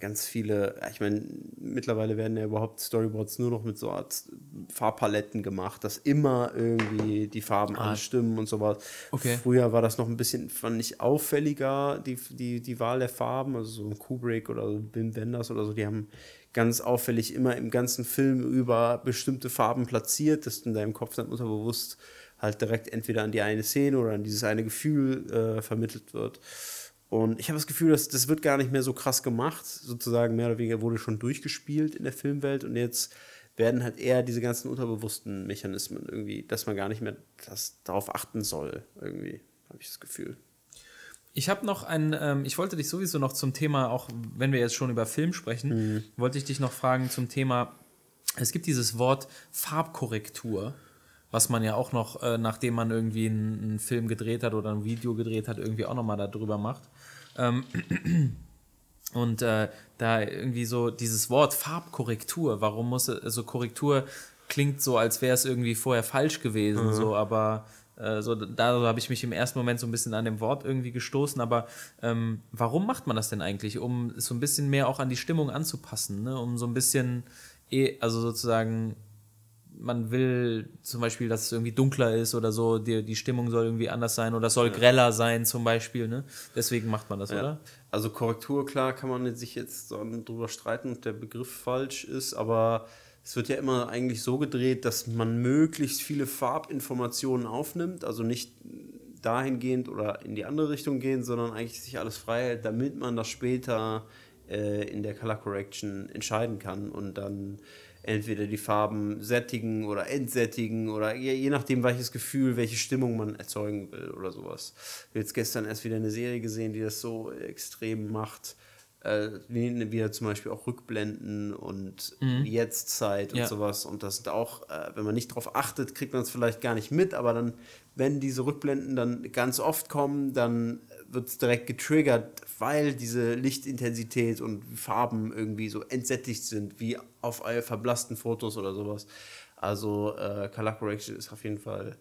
ganz viele. Ich meine, mittlerweile werden ja überhaupt Storyboards nur noch mit so Art Farbpaletten gemacht, dass immer irgendwie die Farben anstimmen und sowas. Ah. Okay. Früher war das noch ein bisschen, fand ich, auffälliger, die, die, die Wahl der Farben. Also so ein Kubrick oder so Wim Wenders oder so, die haben ganz auffällig immer im ganzen Film über bestimmte Farben platziert, dass du in deinem Kopf dann unterbewusst halt direkt entweder an die eine Szene oder an dieses eine Gefühl äh, vermittelt wird. Und ich habe das Gefühl, dass das wird gar nicht mehr so krass gemacht, sozusagen mehr oder weniger wurde schon durchgespielt in der Filmwelt und jetzt werden halt eher diese ganzen unterbewussten Mechanismen irgendwie, dass man gar nicht mehr das, darauf achten soll, irgendwie, habe ich das Gefühl. Ich habe noch ein, ähm, ich wollte dich sowieso noch zum Thema, auch wenn wir jetzt schon über Film sprechen, Mhm. wollte ich dich noch fragen zum Thema, es gibt dieses Wort Farbkorrektur, was man ja auch noch, äh, nachdem man irgendwie einen, einen Film gedreht hat oder ein Video gedreht hat, irgendwie auch nochmal darüber macht. Ähm, und äh, da irgendwie so dieses Wort Farbkorrektur, warum muss es, also Korrektur klingt so, als wäre es irgendwie vorher falsch gewesen, so, aber äh, so, da habe ich mich im ersten Moment so ein bisschen an dem Wort irgendwie gestoßen, aber ähm, warum macht man das denn eigentlich? Um es so ein bisschen mehr auch an die Stimmung anzupassen, ne? um so ein bisschen, eh, also sozusagen, man will zum Beispiel, dass es irgendwie dunkler ist oder so, die, die Stimmung soll irgendwie anders sein oder es soll greller sein zum Beispiel, ne? Deswegen macht man das, oder? Also Korrektur, klar, kann man sich jetzt drüber streiten, ob der Begriff falsch ist, aber es wird ja immer eigentlich so gedreht, dass man möglichst viele Farbinformationen aufnimmt, also nicht dahingehend oder in die andere Richtung gehen, sondern eigentlich sich alles frei hält, damit man das später äh, in der Color Correction entscheiden kann und dann entweder die Farben sättigen oder entsättigen oder je, je nachdem, welches Gefühl, welche Stimmung man erzeugen will oder sowas. Ich habe jetzt gestern erst wieder eine Serie gesehen, die das so extrem macht. Äh, wie wieder zum Beispiel auch Rückblenden und Jetztzeit und Ja. sowas. Und das sind auch, äh, wenn man nicht darauf achtet, kriegt man es vielleicht gar nicht mit, aber dann, wenn diese Rückblenden dann ganz oft kommen, dann wird es direkt getriggert, weil diese Lichtintensität und Farben irgendwie so entsättigt sind, wie auf verblassten Fotos oder sowas. Also äh, Color Correction ist auf jeden Fall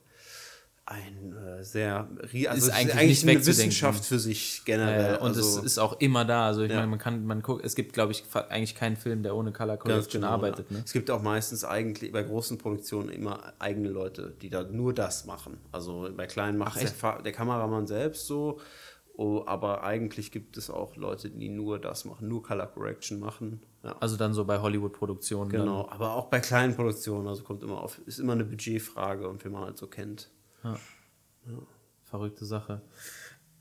ein äh, sehr also Ist eigentlich eigentlich nicht eine. Wissenschaft für sich generell. Äh, und also, es ist auch immer da. Also ich Ja. meine, man kann, man guckt, es gibt, glaube ich, eigentlich keinen Film, der ohne Color Correction genau, arbeitet. ja. Ne? Es gibt auch meistens eigentlich bei großen Produktionen immer eigene Leute, die da nur das machen. Also bei kleinen macht der, der Kameramann selbst so, oh, aber eigentlich gibt es auch Leute, die nur das machen, nur Color Correction machen. Ja. Also dann so bei Hollywood-Produktionen. Genau, aber auch bei kleinen Produktionen, also kommt immer auf, ist immer eine Budgetfrage und wie man halt so kennt. Dann. Verrückte Sache.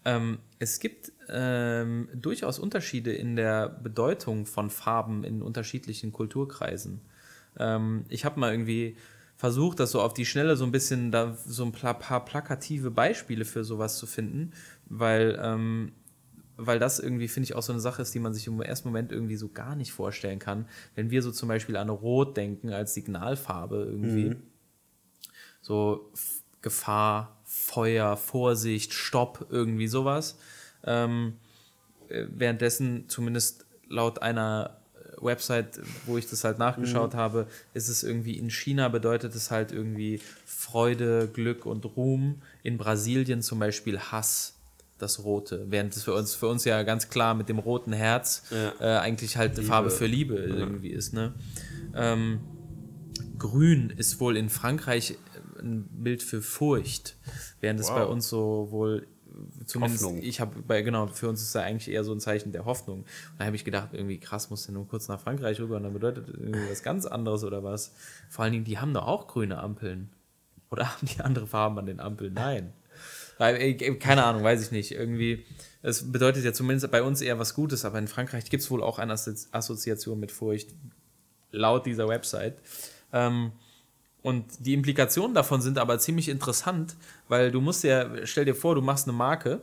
Ähm, es gibt ähm, durchaus Unterschiede in der Bedeutung von Farben in unterschiedlichen Kulturkreisen. Ähm, ich habe mal irgendwie versucht, das so auf die Schnelle so ein bisschen, da so ein paar, paar plakative Beispiele für sowas zu finden, weil, ähm, weil das irgendwie, finde ich, auch so eine Sache ist, die man sich im ersten Moment irgendwie so gar nicht vorstellen kann. Wenn wir so zum Beispiel an Rot denken als Signalfarbe irgendwie, so F Gefahr, Feuer, Vorsicht, Stopp, irgendwie sowas. Ähm, äh, währenddessen, zumindest laut einer äh, Website, wo ich das halt nachgeschaut habe, ist es irgendwie in China bedeutet es halt irgendwie Freude, Glück und Ruhm. In Brasilien zum Beispiel Hass, das Rote. Während es für uns, für uns ja ganz klar mit dem roten Herz Ja. äh, eigentlich halt eine Farbe für Liebe irgendwie ist. Ne? Ähm, Grün ist wohl in Frankreich äh, ein Bild für Furcht, während es Wow. bei uns so wohl zumindest Hoffnung. ich habe bei genau für uns ist da eigentlich eher so ein Zeichen der Hoffnung. Und da habe ich gedacht, irgendwie krass, muss ja nur kurz nach Frankreich rüber und dann bedeutet das irgendwie was ganz anderes oder was. Vor allen Dingen, die haben doch auch grüne Ampeln. Oder haben die andere Farben an den Ampeln? Nein. Weil, äh, Keine Ahnung, weiß ich nicht. Irgendwie, es bedeutet ja zumindest bei uns eher was Gutes, aber in Frankreich gibt es wohl auch eine Assozi- Assoziation mit Furcht, laut dieser Website. Ähm, und die Implikationen davon sind aber ziemlich interessant, weil du musst ja, stell dir vor, du machst eine Marke,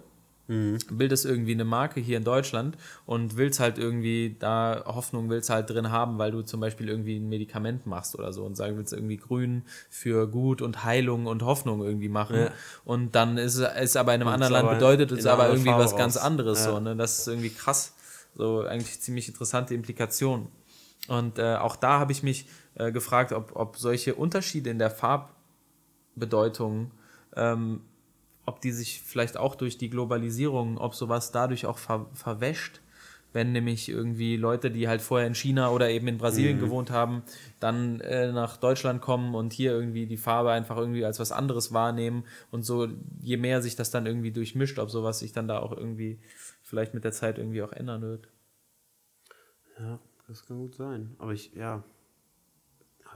bildest irgendwie eine Marke hier in Deutschland und willst halt irgendwie da Hoffnung willst halt drin haben, weil du zum Beispiel irgendwie ein Medikament machst oder so und sagen willst irgendwie grün für gut und Heilung und Hoffnung irgendwie machen. Ja. Und dann ist es ist aber in einem Kommt's anderen Land bedeutet es aber irgendwie Farbe was ganz raus. anderes. Ja. So, ne? Das ist irgendwie krass. So eigentlich ziemlich interessante Implikation. Und äh, auch da habe ich mich äh, gefragt, ob, ob solche Unterschiede in der Farbbedeutung, ähm, ob die sich vielleicht auch durch die Globalisierung, ob sowas dadurch auch ver verwäscht, wenn nämlich irgendwie Leute, die halt vorher in China oder eben in Brasilien gewohnt haben, dann äh, nach Deutschland kommen und hier irgendwie die Farbe einfach irgendwie als was anderes wahrnehmen und so, je mehr sich das dann irgendwie durchmischt, ob sowas sich dann da auch irgendwie vielleicht mit der Zeit irgendwie auch ändern wird. Ja, das kann gut sein. Aber ich, ja.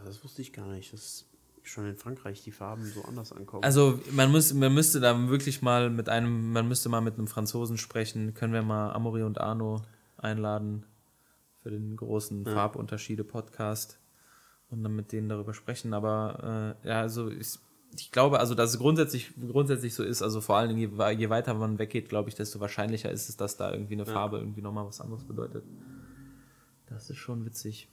Das wusste ich gar nicht, dass schon in Frankreich die Farben so anders ankommen. Also man, muss, man müsste da wirklich mal mit einem, man müsste mal mit einem Franzosen sprechen. Können wir mal Amaury und Arno einladen für den großen Farbunterschiede-Podcast und dann mit denen darüber sprechen. Aber äh, ja, also ich, ich glaube, also dass es grundsätzlich, grundsätzlich so ist, also vor allen Dingen, je, je weiter man weggeht, glaube ich, desto wahrscheinlicher ist es, dass da irgendwie eine Farbe irgendwie nochmal was anderes bedeutet. Das ist schon witzig.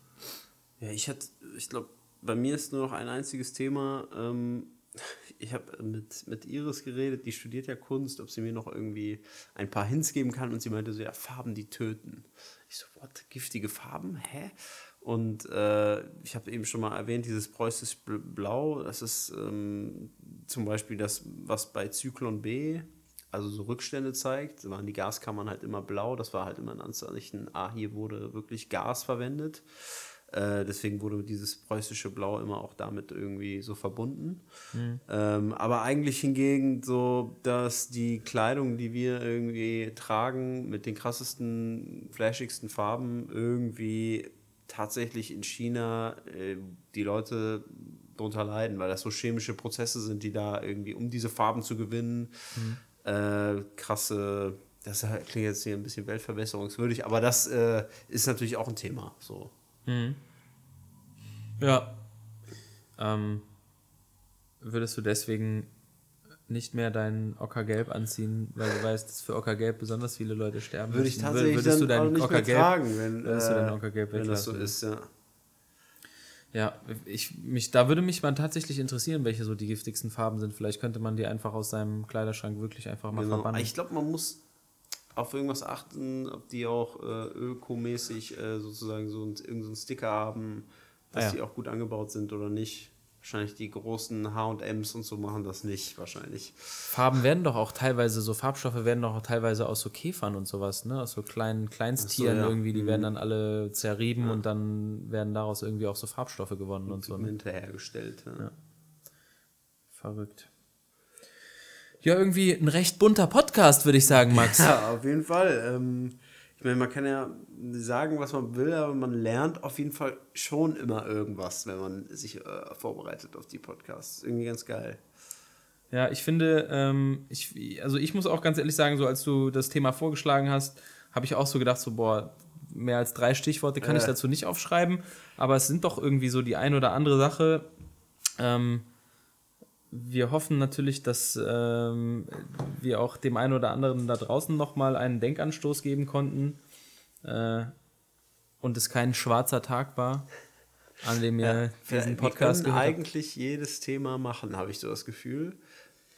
Ja, ich hatte, ich glaube, bei mir ist nur noch ein einziges Thema. Ähm, ich habe mit, mit Iris geredet, die studiert ja Kunst, ob sie mir noch irgendwie ein paar Hints geben kann und sie meinte so, ja, Farben, die töten. Ich so, what, giftige Farben? Hä? Und äh, ich habe eben schon mal erwähnt, dieses preußische Bl- Blau, das ist ähm, zum Beispiel das, was bei Zyklon B, also so Rückstände zeigt, waren die Gaskammern halt immer blau, das war halt immer ein Anzeichen, ah, hier wurde wirklich Gas verwendet. Äh, deswegen wurde dieses preußische Blau immer auch damit irgendwie so verbunden. Ähm, aber eigentlich hingegen so, dass die Kleidung, die wir irgendwie tragen, mit den krassesten, flashigsten Farben irgendwie tatsächlich in China äh, die Leute drunter leiden, weil das so chemische Prozesse sind, die da irgendwie, um diese Farben zu gewinnen, äh, krasse, das klingt jetzt hier ein bisschen weltverbesserungswürdig, aber das äh, ist natürlich auch ein Thema. So. Ja. Ähm, würdest du deswegen nicht mehr dein Ockergelb anziehen, weil du weißt, dass für Ockergelb besonders viele Leute sterben Würde ich tatsächlich würdest dann du auch dein nicht mehr Ockergelb tragen, wenn, würdest du äh, dein Ockergelb wenn das so ist, ja. Ja, ich, mich, da würde mich mal tatsächlich interessieren, welche so die giftigsten Farben sind. Vielleicht könnte man die einfach aus seinem Kleiderschrank wirklich einfach mal Genau. verbannen. Ich glaube, man muss auf irgendwas achten, ob die auch äh, ökomäßig äh, sozusagen so ein, irgendeinen Sticker haben, dass Ah, ja. die auch gut angebaut sind oder nicht. Wahrscheinlich die großen H&Ms und so machen das nicht, wahrscheinlich. Farben werden doch auch teilweise, so Farbstoffe werden doch auch teilweise aus so Käfern und sowas, ne? Aus so kleinen Kleinsttieren Ach so, ja. irgendwie, die Mhm. werden dann alle zerrieben und dann werden daraus irgendwie auch so Farbstoffe gewonnen und so. Ne? Hergestellt. Ja. Verrückt. Ja, irgendwie ein recht bunter Podcast, würde ich sagen, Max. Ja, auf jeden Fall. Ähm, ich meine, man kann ja sagen, was man will, aber man lernt auf jeden Fall schon immer irgendwas, wenn man sich äh, vorbereitet auf die Podcasts. Irgendwie ganz geil. Ja, ich finde, ähm, ich, also ich muss auch ganz ehrlich sagen, so als du das Thema vorgeschlagen hast, habe ich auch so gedacht, so, boah, mehr als drei Stichworte kann ich Ja. dazu nicht aufschreiben, aber es sind doch irgendwie so die ein oder andere Sache. Ähm, wir hoffen natürlich, dass ähm, wir auch dem einen oder anderen da draußen nochmal einen Denkanstoß geben konnten äh, und es kein schwarzer Tag war, an dem ihr diesen Podcast wir können gehört habt. eigentlich jedes Thema machen, habe ich so das Gefühl.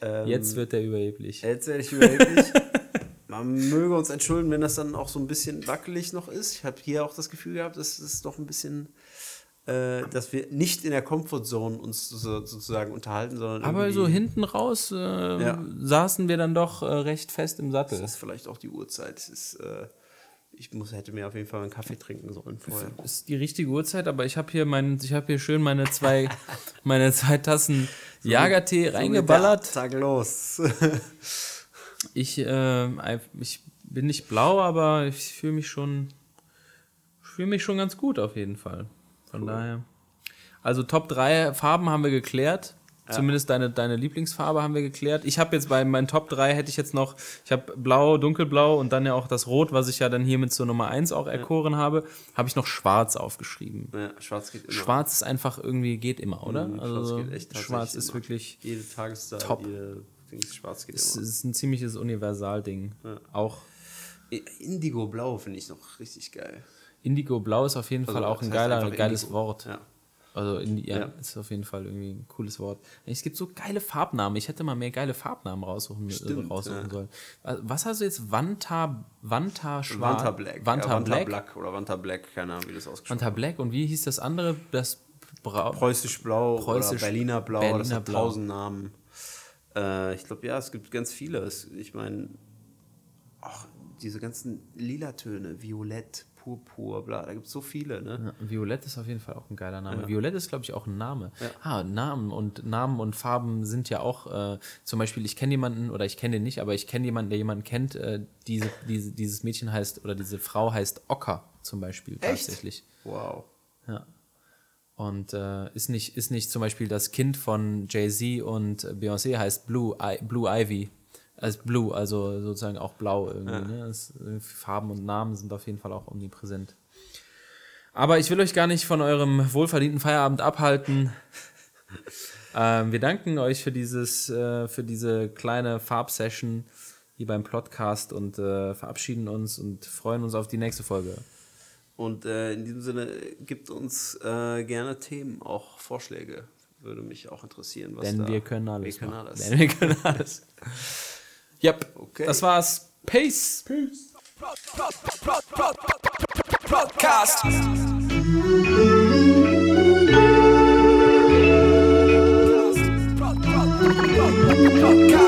Ähm, Jetzt wird er überheblich. Jetzt werde ich überheblich. Man möge uns entschuldigen, wenn das dann auch so ein bisschen wackelig noch ist. Ich habe hier auch das Gefühl gehabt, dass es doch ein bisschen, äh, dass wir nicht in der Comfortzone uns so, sozusagen unterhalten, sondern Aber so hinten raus äh, saßen wir dann doch äh, recht fest im Sattel. Das ist vielleicht auch die Uhrzeit. Es ist, äh, ich muss, hätte mir auf jeden Fall einen Kaffee trinken sollen vorher. Das ist die richtige Uhrzeit, aber ich habe hier, mein, ich hab hier schön meine zwei, meine zwei Tassen Jagertee reingeballert. Tag los. Ich, äh, ich bin nicht blau, aber ich fühle mich schon, fühle mich schon ganz gut auf jeden Fall. Von daher. Also Top 3 Farben haben wir geklärt. Zumindest deine, deine Lieblingsfarbe haben wir geklärt. Ich habe jetzt bei meinen Top 3 hätte ich jetzt noch, ich habe blau, dunkelblau und dann ja auch das Rot, was ich ja dann hier mit zur Nummer 1 auch erkoren habe, habe ich noch schwarz aufgeschrieben. ja, schwarz geht immer. Schwarz ist einfach irgendwie geht immer, oder? Mhm, also schwarz geht echt schwarz ist immer. wirklich Jede Tageszeit, Top. jede Dings, schwarz geht es immer. ist ein ziemliches Universalding. Auch Indigo Blau finde ich noch richtig geil. Indigo Blau ist auf jeden Fall auch das ein geiler, geiles Indigo. Wort. Ja. Also Indi ja, Ja. ist auf jeden Fall irgendwie ein cooles Wort. Es gibt so geile Farbnamen. Ich hätte mal mehr geile Farbnamen raussuchen, Stimmt, raussuchen ja. sollen. Was hast du jetzt? Vanta, Vanta Schwarz? Vanta Black. Vanta ja, Vanta Black. Black oder Vanta Black, keine Ahnung, wie das ausgesprochen Vanta Black. Und wie hieß das andere? Das Bra Preußisch Blau Preußisch- oder Berliner Blau, das Berliner hat Blau. tausend Namen. Äh, ich glaube, ja, es gibt ganz viele. Ich meine, diese ganzen Lila-Töne, Violett, Purpur, bla, da gibt es so viele, ne? Ja, Violett ist auf jeden Fall auch ein geiler Name. Violett ist, glaube ich, auch ein Name. Ah, Namen und Namen und Farben sind ja auch, äh, zum Beispiel, ich kenne jemanden, oder ich kenne den nicht, aber ich kenne jemanden, der jemanden kennt, äh, diese, diese, dieses Mädchen heißt, oder diese Frau heißt Ocker zum Beispiel tatsächlich. Wow. Ja. Und äh, ist, nicht, ist nicht zum Beispiel das Kind von Jay-Z und Beyoncé heißt Blue, I, Blue Ivy. Als Blue, also sozusagen auch blau irgendwie. Ne? Das, Farben und Namen sind auf jeden Fall auch omnipräsent. Aber ich will euch gar nicht von eurem wohlverdienten Feierabend abhalten. ähm, wir danken euch für, dieses, äh, für diese kleine Farbsession hier beim Podcast und äh, verabschieden uns und freuen uns auf die nächste Folge. Und äh, in diesem Sinne gibt uns äh, gerne Themen, auch Vorschläge. Würde mich auch interessieren, was Denn da. wir können alles. Wir können alles. Denn wir können alles. Yep. Okay. Das war's. Peace. Peace. Podcast. Podcast.